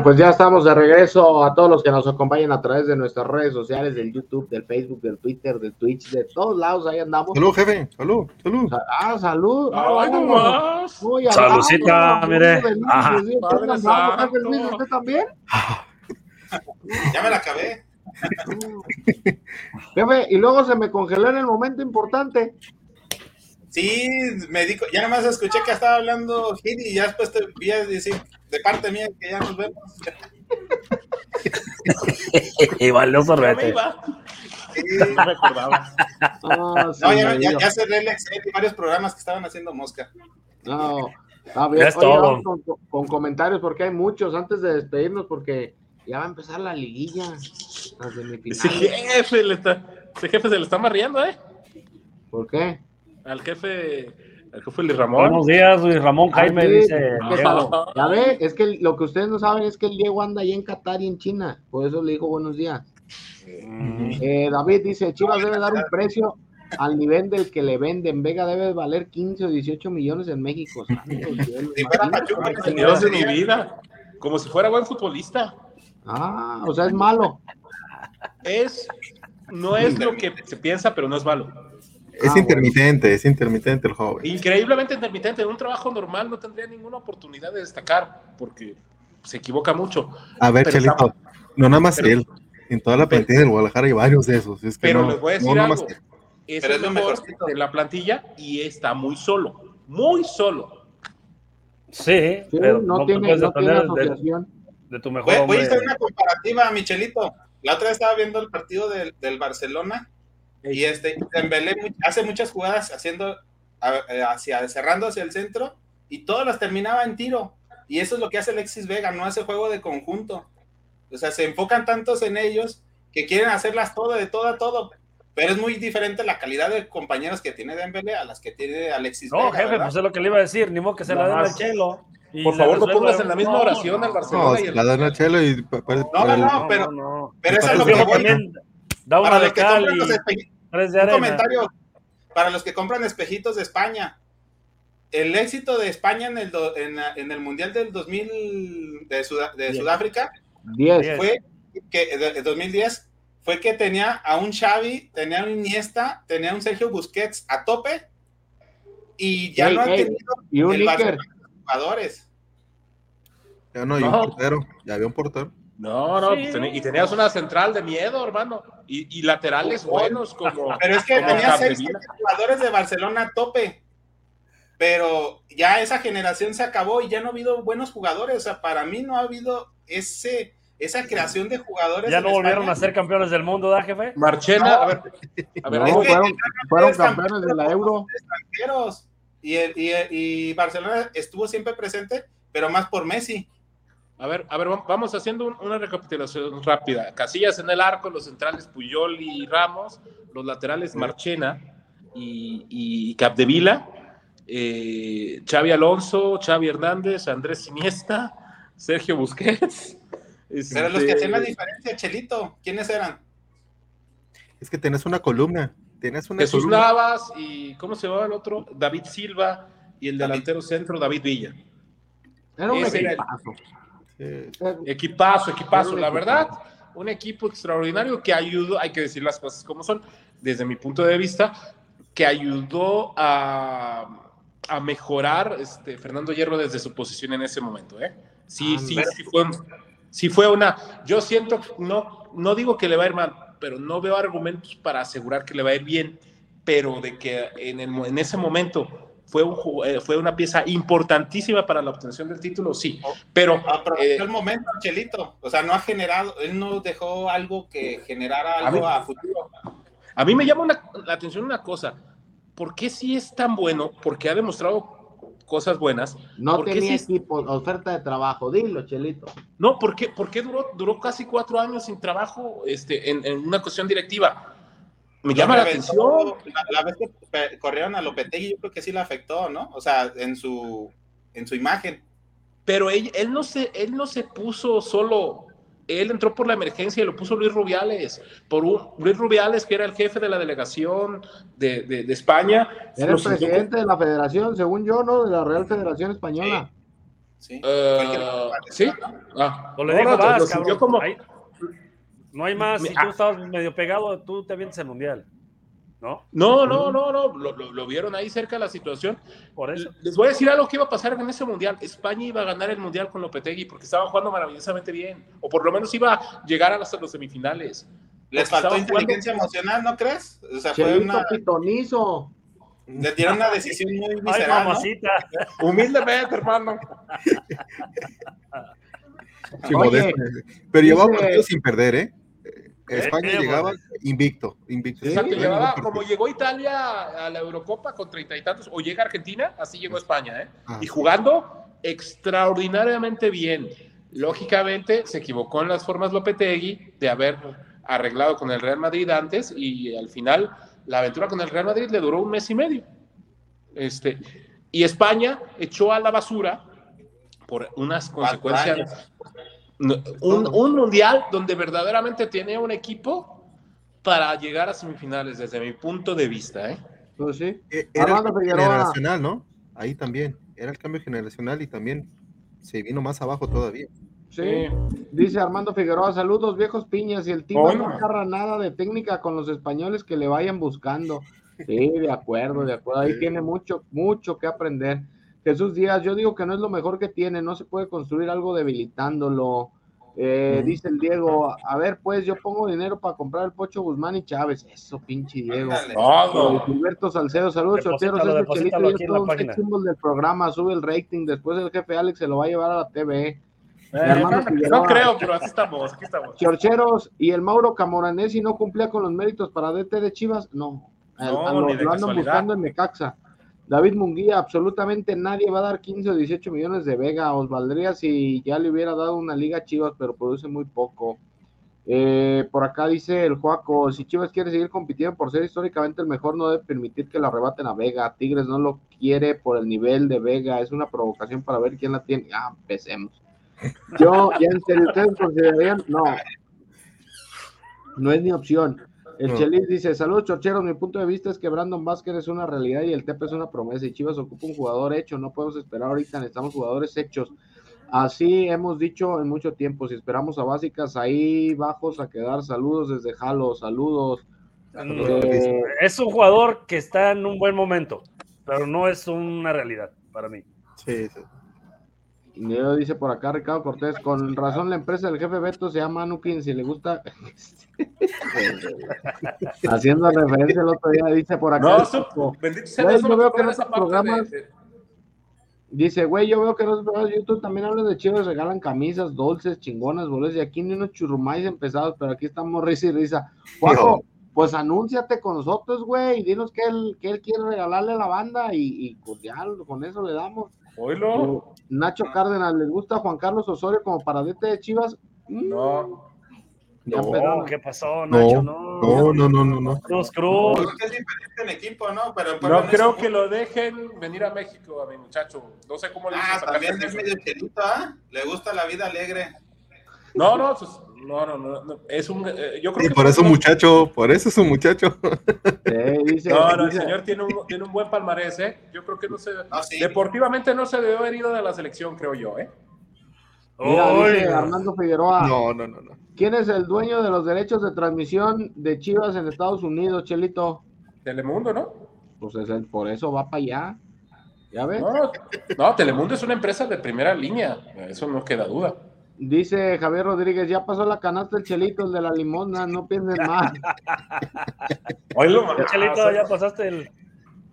Bueno, pues ya estamos de regreso a todos los que nos acompañan a través de nuestras redes sociales, del YouTube, del Facebook, del Twitter, del Twitch, de todos lados, ahí andamos. Salud, jefe, salud, salud. Ah, salud. Ay, no más. Saludcita, mire. ¿Usted también? [LAUGHS] Ya me la acabé. Jefe, y luego se me congeló en el momento importante. Sí, me dijo, ya nomás escuché que estaba hablando Gil y ya después te vi a decir de parte mía que ya nos vemos. [LAUGHS] y valió Ya me sorbete. iba. Sí. No recordaba. Sí, No, ya, ya, ya cerré el Excel y varios programas que estaban haciendo mosca. No. Es Oye, todo. vamos con, comentarios porque hay muchos antes de despedirnos porque ya va a empezar la liguilla. Las Ese jefe, le está, ese jefe se le está mareando, ¿eh? ¿Por qué? Al jefe, al jefe Luis Ramón. Buenos días, Luis Ramón Jaime, Ah, sí, dice. que, Diego. ya ve, es que lo que ustedes no saben es que el Diego anda ahí en Qatar y en China. Por eso le digo buenos días. Mm. Eh, David dice, Chivas debe dar un precio al nivel del que le venden. Vega debe valer 15 o 18 millones en México. [LAUGHS] Si fuera. Pachuca, de mi vida. Como si fuera buen futbolista. Ah, o sea, es malo. Es, no es lo que se piensa, pero no es malo. Es Ah, intermitente, es intermitente el joven. Increíblemente intermitente. En un trabajo normal no tendría ninguna oportunidad de destacar porque se equivoca mucho. A ver, Pero Chelito, está- no nada más pero- él. En toda la plantilla del Guadalajara hay varios de esos. Es que Pero no, les voy a no decir nada más algo. él. Es Pero el es mejor de la plantilla y está muy solo. Muy solo. Sí, Sí, pero no, tiene, no tiene defender de, asociación. de tu mejor Voy, voy a hacer una comparativa, Michelito. La otra vez estaba viendo el partido del, del Barcelona y este Dembélé hace muchas jugadas haciendo eh, hacia cerrando hacia el centro y todas las terminaba en tiro. Y eso es lo que hace Alexis Vega, no hace juego de conjunto. O sea, se enfocan tantos en ellos que quieren hacerlas todo de todo a todo. Pero es muy diferente la calidad de compañeros que tiene Dembélé a las que tiene Alexis No, Vega. jefe, ¿verdad? pues es lo que le iba a decir, ni modo que se la den al chelo. Por favor, no pongas en la misma no, oración al No, Barcelona y la dan a Chelo y No, para el- no, pero- no, no. Pero eso es lo que voy. También da una Para de los que cal compran y los espejitos. tres de Un comentario para los que compran espejitos de España. El éxito de España en el, do- en, la- en el Mundial del 2000 de, de Diez. Sudáfrica 10. fue que de, de 2010 fue que tenía a un Xavi, tenía a un Iniesta, tenía a un Sergio Busquets a tope y ya Ey, no han ey, tenido Y un el jugadores. Ya no, y un portero. Ya había un portero. No, no, Sí. pues y tenías una central de miedo, hermano. Y, y laterales buenos como. [LAUGHS] Pero es que como tenía seis jugadores de Barcelona a tope. Pero ya esa generación se acabó y ya no ha habido buenos jugadores. O sea, para mí no ha habido ese, esa creación de jugadores. Ya no volvieron España. a ser campeones del mundo, ¿da, jefe? Marchena, a ver. A ver, No, ahí- es que- fueron, fueron es campeones de la Euro. extranjeros. Y, el- y, y Barcelona estuvo siempre presente, pero más por Messi. A ver, a ver, vam- vamos haciendo un- una recapitulación rápida. Casillas en el arco, los centrales Puyol y Ramos, los laterales Marchena y, y Capdevila, eh, Xavi Alonso, Xavi Hernández, Andrés Iniesta, Sergio Busquets. [LAUGHS] Pero los que este, hacían la diferencia, Chelito, ¿quiénes eran? Es que tenés una columna. Tienes una Jesús columna. Navas y ¿cómo se llama el otro? David Silva y el David. delantero centro David Villa. Era un era el- equipazo. Sí. Equipazo, equipazo, la verdad, un equipo extraordinario que ayudó, hay que decir las cosas como son, desde mi punto de vista, que ayudó a, a mejorar este, Fernando Hierro desde su posición en ese momento. ¿eh? Sí, Ah, sí, sí fue, sí fue una, yo siento, no, no digo que le va a ir mal, pero no veo argumentos para asegurar que le va a ir bien, pero de que en, el, en ese momento fue, un, eh, fue una pieza importantísima para la obtención del título, sí, pero... Aprovechó eh, el momento, Chelito. O sea, no ha generado, él no dejó algo que generara A algo mí- a, futuro. A mí me llama una- la atención una cosa. ¿Por qué si es tan bueno? Porque ha demostrado cosas buenas. No ¿Por qué tenía sí es- equipo, oferta de trabajo. Dilo, Chelito. No, ¿por qué, por qué duró, duró casi cuatro años sin trabajo este, en, en una cuestión directiva? Me llama la atención. La, la vez que corrieron a Lopetegui, yo creo que sí le afectó, ¿no? O sea, en su, en su imagen. Pero él, él, no se, él no se puso solo. Él entró por la emergencia y lo puso Luis Rubiales. Por un, Luis Rubiales, que era el jefe de la delegación de, de- de España. Era el presidente de la federación, según yo, ¿no? De la Real Federación Española. Sí. Eh, ¿Sí? Ah, O le no, dijo, no, lo vas, sintió cabrón. como- Ahí- no hay más. Si Ah. tú estabas medio pegado, tú te avientas el mundial. ¿No? No, no, no, no, lo, lo- lo vieron ahí cerca de la situación. Por eso. Les voy a decir algo que iba a pasar en ese mundial. España iba a ganar el mundial con Lopetegui porque estaban jugando maravillosamente bien. O por lo menos iba a llegar a las, los semifinales. Les Porque faltó jugando- inteligencia emocional, ¿no crees? O sea, fue una, pitonizo. le dieron una decisión muy Ay, ¿no? mamacita. Humildemente, hermano. Sí, Oye. Pero llevaba partidos sin perder, ¿eh? España eh, llegaba invicto, invicto. Exacto, Sí, buenos como llegó Italia a la Eurocopa con treinta y tantos, o llega Argentina, así llegó España, ¿eh? Ah. Y jugando extraordinariamente bien. Lógicamente se equivocó en las formas Lopetegui de haber arreglado con el Real Madrid antes y al final la aventura con el Real Madrid le duró un mes y medio. Este, y España echó a la basura por unas consecuencias. Un, un mundial donde verdaderamente tenía un equipo para llegar a semifinales, desde mi punto de vista. ¿eh? Pues sí. E- Era el Armando cambio Figueroa. generacional, ¿no? Ahí también. Era el cambio generacional y también se vino más abajo todavía. Sí. Dice Armando Figueroa, saludos viejos piñas y el tío Bueno. no agarra nada de técnica con los españoles que le vayan buscando. [LAUGHS] Sí, de acuerdo, de acuerdo. Ahí tiene mucho, mucho que aprender. Jesús Díaz, yo digo que no es lo mejor que tiene, no se puede construir algo debilitándolo. Eh. Dice el Diego, a ver, pues yo pongo dinero para comprar el Pocho Guzmán y Chávez. Eso, pinche Diego. Eh, Gilberto Salcedo, saludos, choteros. Deposítalo chelito es todo un symbol del programa, sube el rating. Después el jefe Alex se lo va a llevar a la TV. Eh, no, creo, pero así estamos, aquí estamos. Chorcheros y el Mauro Camoranesi no cumplía con los méritos para DT de Chivas, no. A- No, a lo, ni de lo andan buscando en Necaxa. David Munguía, absolutamente nadie va a dar 15 o 18 millones de Vega. Os valdría si ya le hubiera dado una liga a Chivas, pero produce muy poco. Eh, por acá dice el Juaco, si Chivas quiere seguir compitiendo por ser históricamente el mejor, no debe permitir que la arrebaten a Vega. Tigres no lo quiere por el nivel de Vega, es una provocación para ver quién la tiene. Ah, empecemos. Yo, ya en serio, ¿ustedes considerarían? No, no es ni opción. El No. Chelis dice, saludos chorcheros, mi punto de vista es que Brandon Vázquez es una realidad y el Tepe es una promesa y Chivas ocupa un jugador hecho, no podemos esperar ahorita, necesitamos jugadores hechos. Así hemos dicho en mucho tiempo, si esperamos a básicas ahí bajos a quedar, saludos desde Jalo, saludos. Eh, Es un jugador que está en un buen momento, pero no es una realidad para mí. Sí, sí. Neo dice por acá Ricardo Cortés, con razón la empresa del jefe Beto se llama Anukin, si le gusta. [LAUGHS] Haciendo referencia el otro día, dice por acá. No, Paco, bendito sea Güey, Dios, yo veo que en de- programas- de- Dice, güey, yo veo que los programas de YouTube también hablan de chivas, regalan camisas, dulces, chingonas, boletos, y aquí ni unos churrumais empezados, pero aquí estamos risa y risa. Juanjo, pues anúnciate con nosotros, güey, y dinos que él, que él quiere regalarle a la banda y, y pues ya con eso le damos. Oílo. Eh, Nacho Cárdenas, ¿les gusta Juan Carlos Osorio como para DT de Chivas? No. ya, No, pero- ¿qué pasó, No, Nacho? no, No. no, no, no, no. Cruz, Cruz. Creo que es diferente el equipo, ¿no? Pero No creo que lo dejen venir a México, a mi muchacho. No sé cómo le Ah, también es medio chelito, ¿ah? Le gusta la vida alegre. No, no, pues, no, no, no, no, es un, eh, yo creo Y que por eso muchacho, por eso es un muchacho. Eh, dice, No, no, el señor tiene un, tiene un buen palmarés, ¿eh? Yo creo que no se, sí. deportivamente no se debió haber ido de la selección, creo yo, ¿eh? Mira, dice. Armando Figueroa. No, no, no, no. ¿Quién es el dueño de los derechos de transmisión de Chivas en Estados Unidos, Chelito? Telemundo, ¿no? Pues es el- por eso va para allá. ¿Ya ves? No, no, Telemundo es una empresa de primera línea, eso no queda duda. Dice Javier Rodríguez, ya pasó la canasta el Chelito, el de la limosna, no piensen más. [LAUGHS] Oílo, Ya, Chelito, ya pasaste el.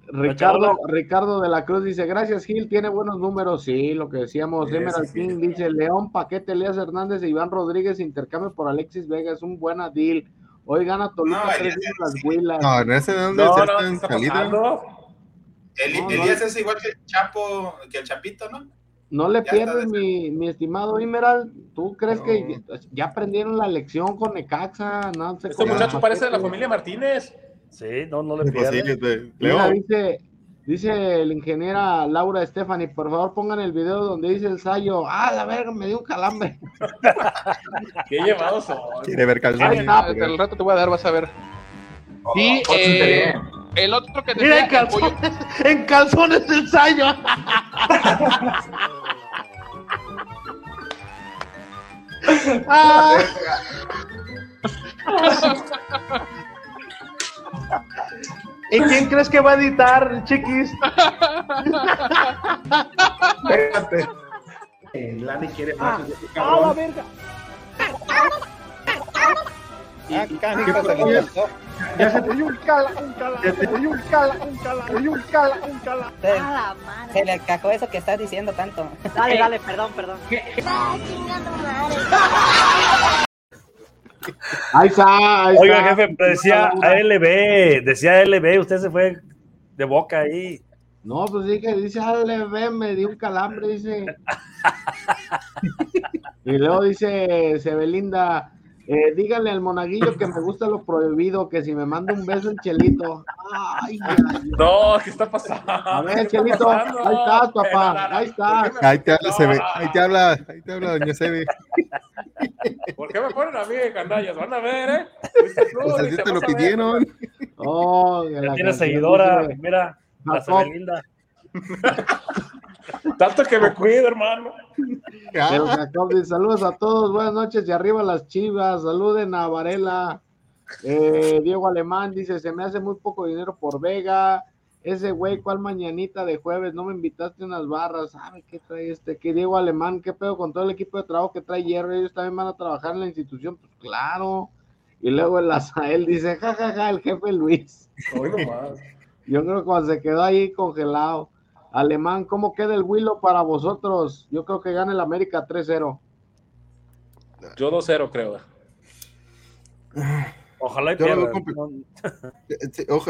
Ricardo, Ricardo de la Cruz dice, gracias Gil, tiene buenos números. Sí, lo que decíamos. Sí, Emerald sí, King sí. dice, León, Paquete, Elías Hernández e Iván Rodríguez, intercambio por Alexis Vega, es un buena deal. Hoy gana Toluca No, tres ya- las huilas. No, en ese de donde No, se no, ¿qué están está? El, No, Elías no. es igual que el Chapo, que el Chapito, ¿no? No le Ya pierdes, mi, mi estimado Emerald. ¿Tú crees que ya, aprendieron la lección con Necaxa? No sé Este cómo- muchacho parece de la familia Martínez. Sí, no, no le Pues sí, pierdes. Mira, dice, dice el ingeniera Laura Stephanie, por favor pongan el video donde dice el Sayo, ah, la verga, me dio un calambre. [LAUGHS] Qué llevados son. Quiere ver calzones. el rato te voy a dar, vas a ver. Sí, Oh, eh, el otro que Mira, en decía, el pollo- calzones, [LAUGHS] en calzones el Sayo. [LAUGHS] Ah. ¿Y quién crees que va a editar, chiquis? Espérate. Lani quiere más. ¡A la verga! Ah, ¿Y- canija, ¿qué se. Ya se te dio un cala, un cala, Ya te- te dio un cala, un cala, te dio un cala, un cala. Se, se le cajó eso que estás diciendo tanto. Dale, dale, perdón, perdón. Ahí está, ahí Oiga, está. jefe, pero decía ALB, decía ALB, usted se fue de boca ahí. No, pues dije, dice ALB, me dio un calambre, dice. [LAUGHS] y luego dice Sebelinda, eh, díganle al monaguillo que me gusta lo prohibido, que si me manda un beso el chelito. Ay, ay, ay. No, ¿qué está pasando? A ver, chelito, ahí estás, papá, ahí estás. Ahí te habla, Sebe, ahí te habla, ahí te habla, doña Sebe. ¿Por qué me ponen a mí de candallas? Van a ver, ¿eh? Pues así te lo pidieron. Oh, que Ya la tiene canción seguidora, mira, la Jacob. [LAUGHS] Tanto que me cuido, hermano. Saludos a todos, buenas noches y arriba las chivas, saluden a Varela. Eh, Diego Alemán dice, se me hace muy poco dinero por Vega. Ese güey, ¿cuál mañanita de jueves? No me invitaste a unas barras. ¿Sabe qué trae este? ¿Qué Diego Alemán? ¿Qué pedo con todo el equipo de trabajo que trae Hierro? Ellos también van a trabajar en la institución. Pues claro. Y luego el Azael dice, jajaja, ja, ja, el jefe Luis. Hoy nomás. Yo creo que cuando se quedó ahí congelado. Alemán, ¿cómo queda el Willow para vosotros? Yo creo que gana el América 3-0. Yo 2-0, creo. Ojalá y pierdan. compli-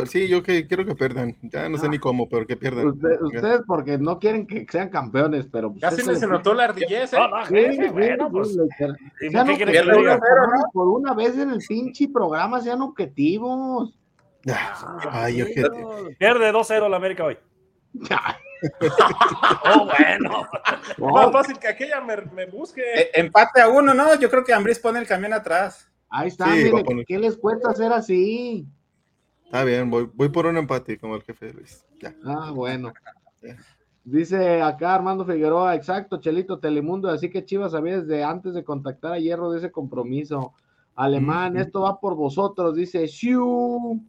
Sí, yo que quiero que pierdan. Ya no sé ni cómo, pero que pierdan. Usted- ustedes porque no quieren que sean campeones, pero... pues, Casi es me el se equipo. notó la ardillez, ¿eh? No, Sí, sí, bueno, sí, pues. por una vez en el pinche programa, sean objetivos. Ay, ojete. Pierde 2-0 la América hoy. [LAUGHS] [LAUGHS] oh, bueno. Más fácil que aquella me, me busque. Eh, empate a uno, ¿no? Yo creo que Ambris pone el camión atrás. Ahí está, Sí, mire, poner- ¿qué les cuesta hacer así? Está bien, voy, voy por un empate como el jefe Luis. Ya. Ah, bueno. Dice acá Armando Figueroa, exacto, Chelito Telemundo, así que Chivas sabía desde antes de contactar a Hierro de ese compromiso. Alemán, esto va por vosotros, dice Shiu.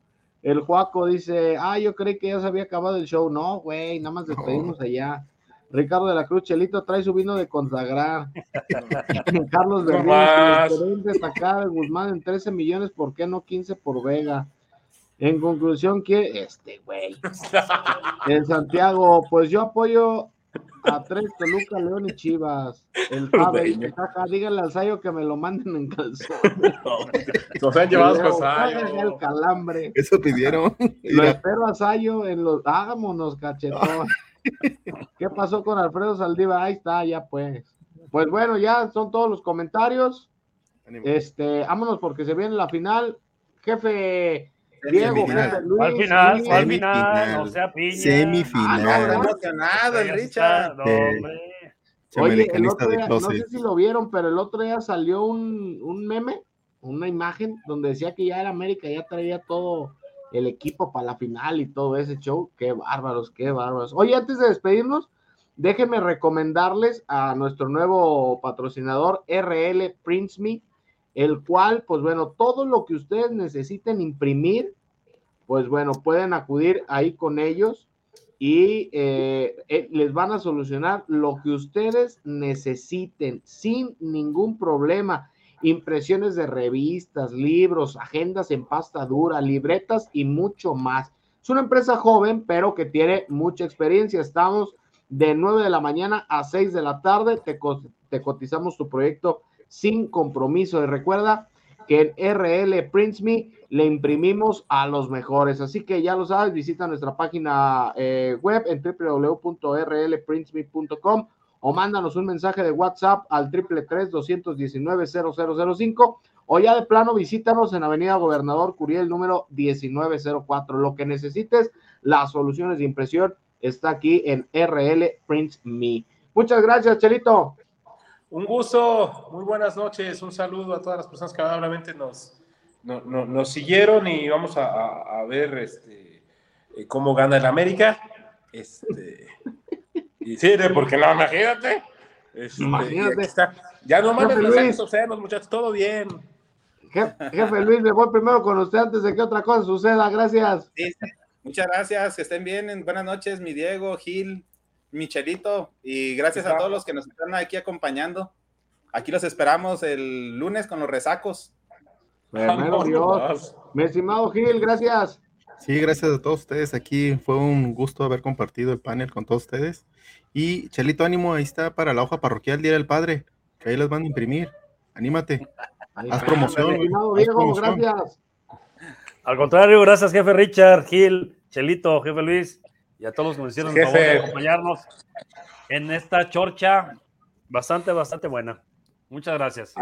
El Juaco dice, ah, yo creí que ya se había acabado el show. No, güey, nada más despedimos allá. Ricardo de la Cruz, Chelito trae su vino de consagrar. [LAUGHS] Carlos Berrín, más. destacar de Guzmán en 13 millones, ¿por qué no 15 por Vega? En conclusión, que este güey. [LAUGHS] En Santiago, pues yo apoyo a tres Toluca, León y Chivas. El Fabe dice, jaja, díganle al Sayo que me lo manden en calzón. [LAUGHS] Nos han llevado Leo, con "Jajaja, Sayo. el calambre. Eso pidieron. [LAUGHS] Lo espero a Sayo en los. Hágamonos, cachetón. [LAUGHS] ¿Qué pasó con Alfredo Saldiva? Ahí está, ya pues. Pues bueno, ya son todos los comentarios. Este, vámonos porque se viene la final. Jefe Diego, Luis. Al final, sí. al final, Semifinal. no sea piña. Ah, Semifinal. no, está emocionado el Richard. no, hombre. Oye, el otro de día, no sé si lo vieron, pero el otro día salió un, un meme, una imagen donde decía que ya el América ya traía todo el equipo para la final y todo ese show. Qué bárbaros, qué bárbaros. Oye, antes de despedirnos, déjenme recomendarles a nuestro nuevo patrocinador RL Prince Me, el cual, pues bueno, todo lo que ustedes necesiten imprimir, pues bueno, pueden acudir ahí con ellos y eh, eh, les van a solucionar lo que ustedes necesiten sin ningún problema. Impresiones de revistas, libros, agendas en pasta dura, libretas y mucho más. Es una empresa joven, pero que tiene mucha experiencia. Estamos de 9 de la mañana a 6 de la tarde. Te, co- te cotizamos tu proyecto sin compromiso. Y recuerda que en RL Prints Me le imprimimos a los mejores. Así que ya lo sabes, visita nuestra página eh, web en www.rlprintsme.com o mándanos un mensaje de WhatsApp al 333-219-0005 o ya de plano visítanos en Avenida Gobernador Curiel número 1904. Lo que necesites, las soluciones de impresión está aquí en RL Prints Me. Muchas gracias, Chelito. Un gusto, muy buenas noches, un saludo a todas las personas que amablemente nos, no- no- nos siguieron y vamos a, a- a ver este, eh, cómo gana el América. Este, y sí, porque no, imagínate. Este, Imagínate. está. Ya no mensajes Luis. obscenos, muchachos, todo bien. Je- Jefe Luis, me voy primero con usted antes de que otra cosa suceda. Gracias. Sí. Muchas gracias, que estén bien. Buenas noches, mi Diego, Gil, Michelito, y gracias a todos los que nos están aquí acompañando. Aquí los esperamos el lunes con los resacos. Primero Dios. Mi estimado Gil, gracias. Sí, gracias a todos ustedes. Aquí fue un gusto haber compartido el panel con todos ustedes. Y Chelito, ánimo, ahí está para la hoja parroquial Día del Padre, que ahí las van a imprimir. Anímate. Haz promoción. Estimado haz Diego, promoción. gracias. Al contrario, gracias, jefe Richard, Gil, Chelito, jefe Luis, y a todos los que nos hicieron el favor de acompañarnos en esta chorcha bastante, bastante buena. Muchas gracias.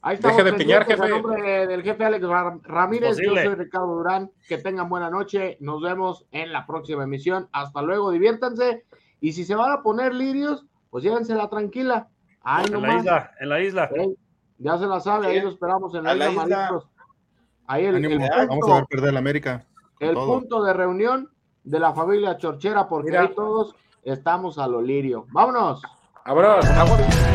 Ahí estamos Deje de piñar, jefe. nombre del jefe Alex Ra- Ramírez. Imposible. Yo soy Ricardo Durán. Que tengan buena noche. Nos vemos en la próxima emisión. Hasta luego, diviértanse. Y si se van a poner lirios, pues llévensela tranquila. Ahí en la isla, en la isla. Ya se la sabe, ahí lo esperamos en la A la isla. Ahí el, Ánimo, el vamos a punto, ver perder la América. el todo. punto de reunión de la familia Chorchera, porque Mira. ahí todos estamos a lo lirio. Vámonos. Vámonos. Agua.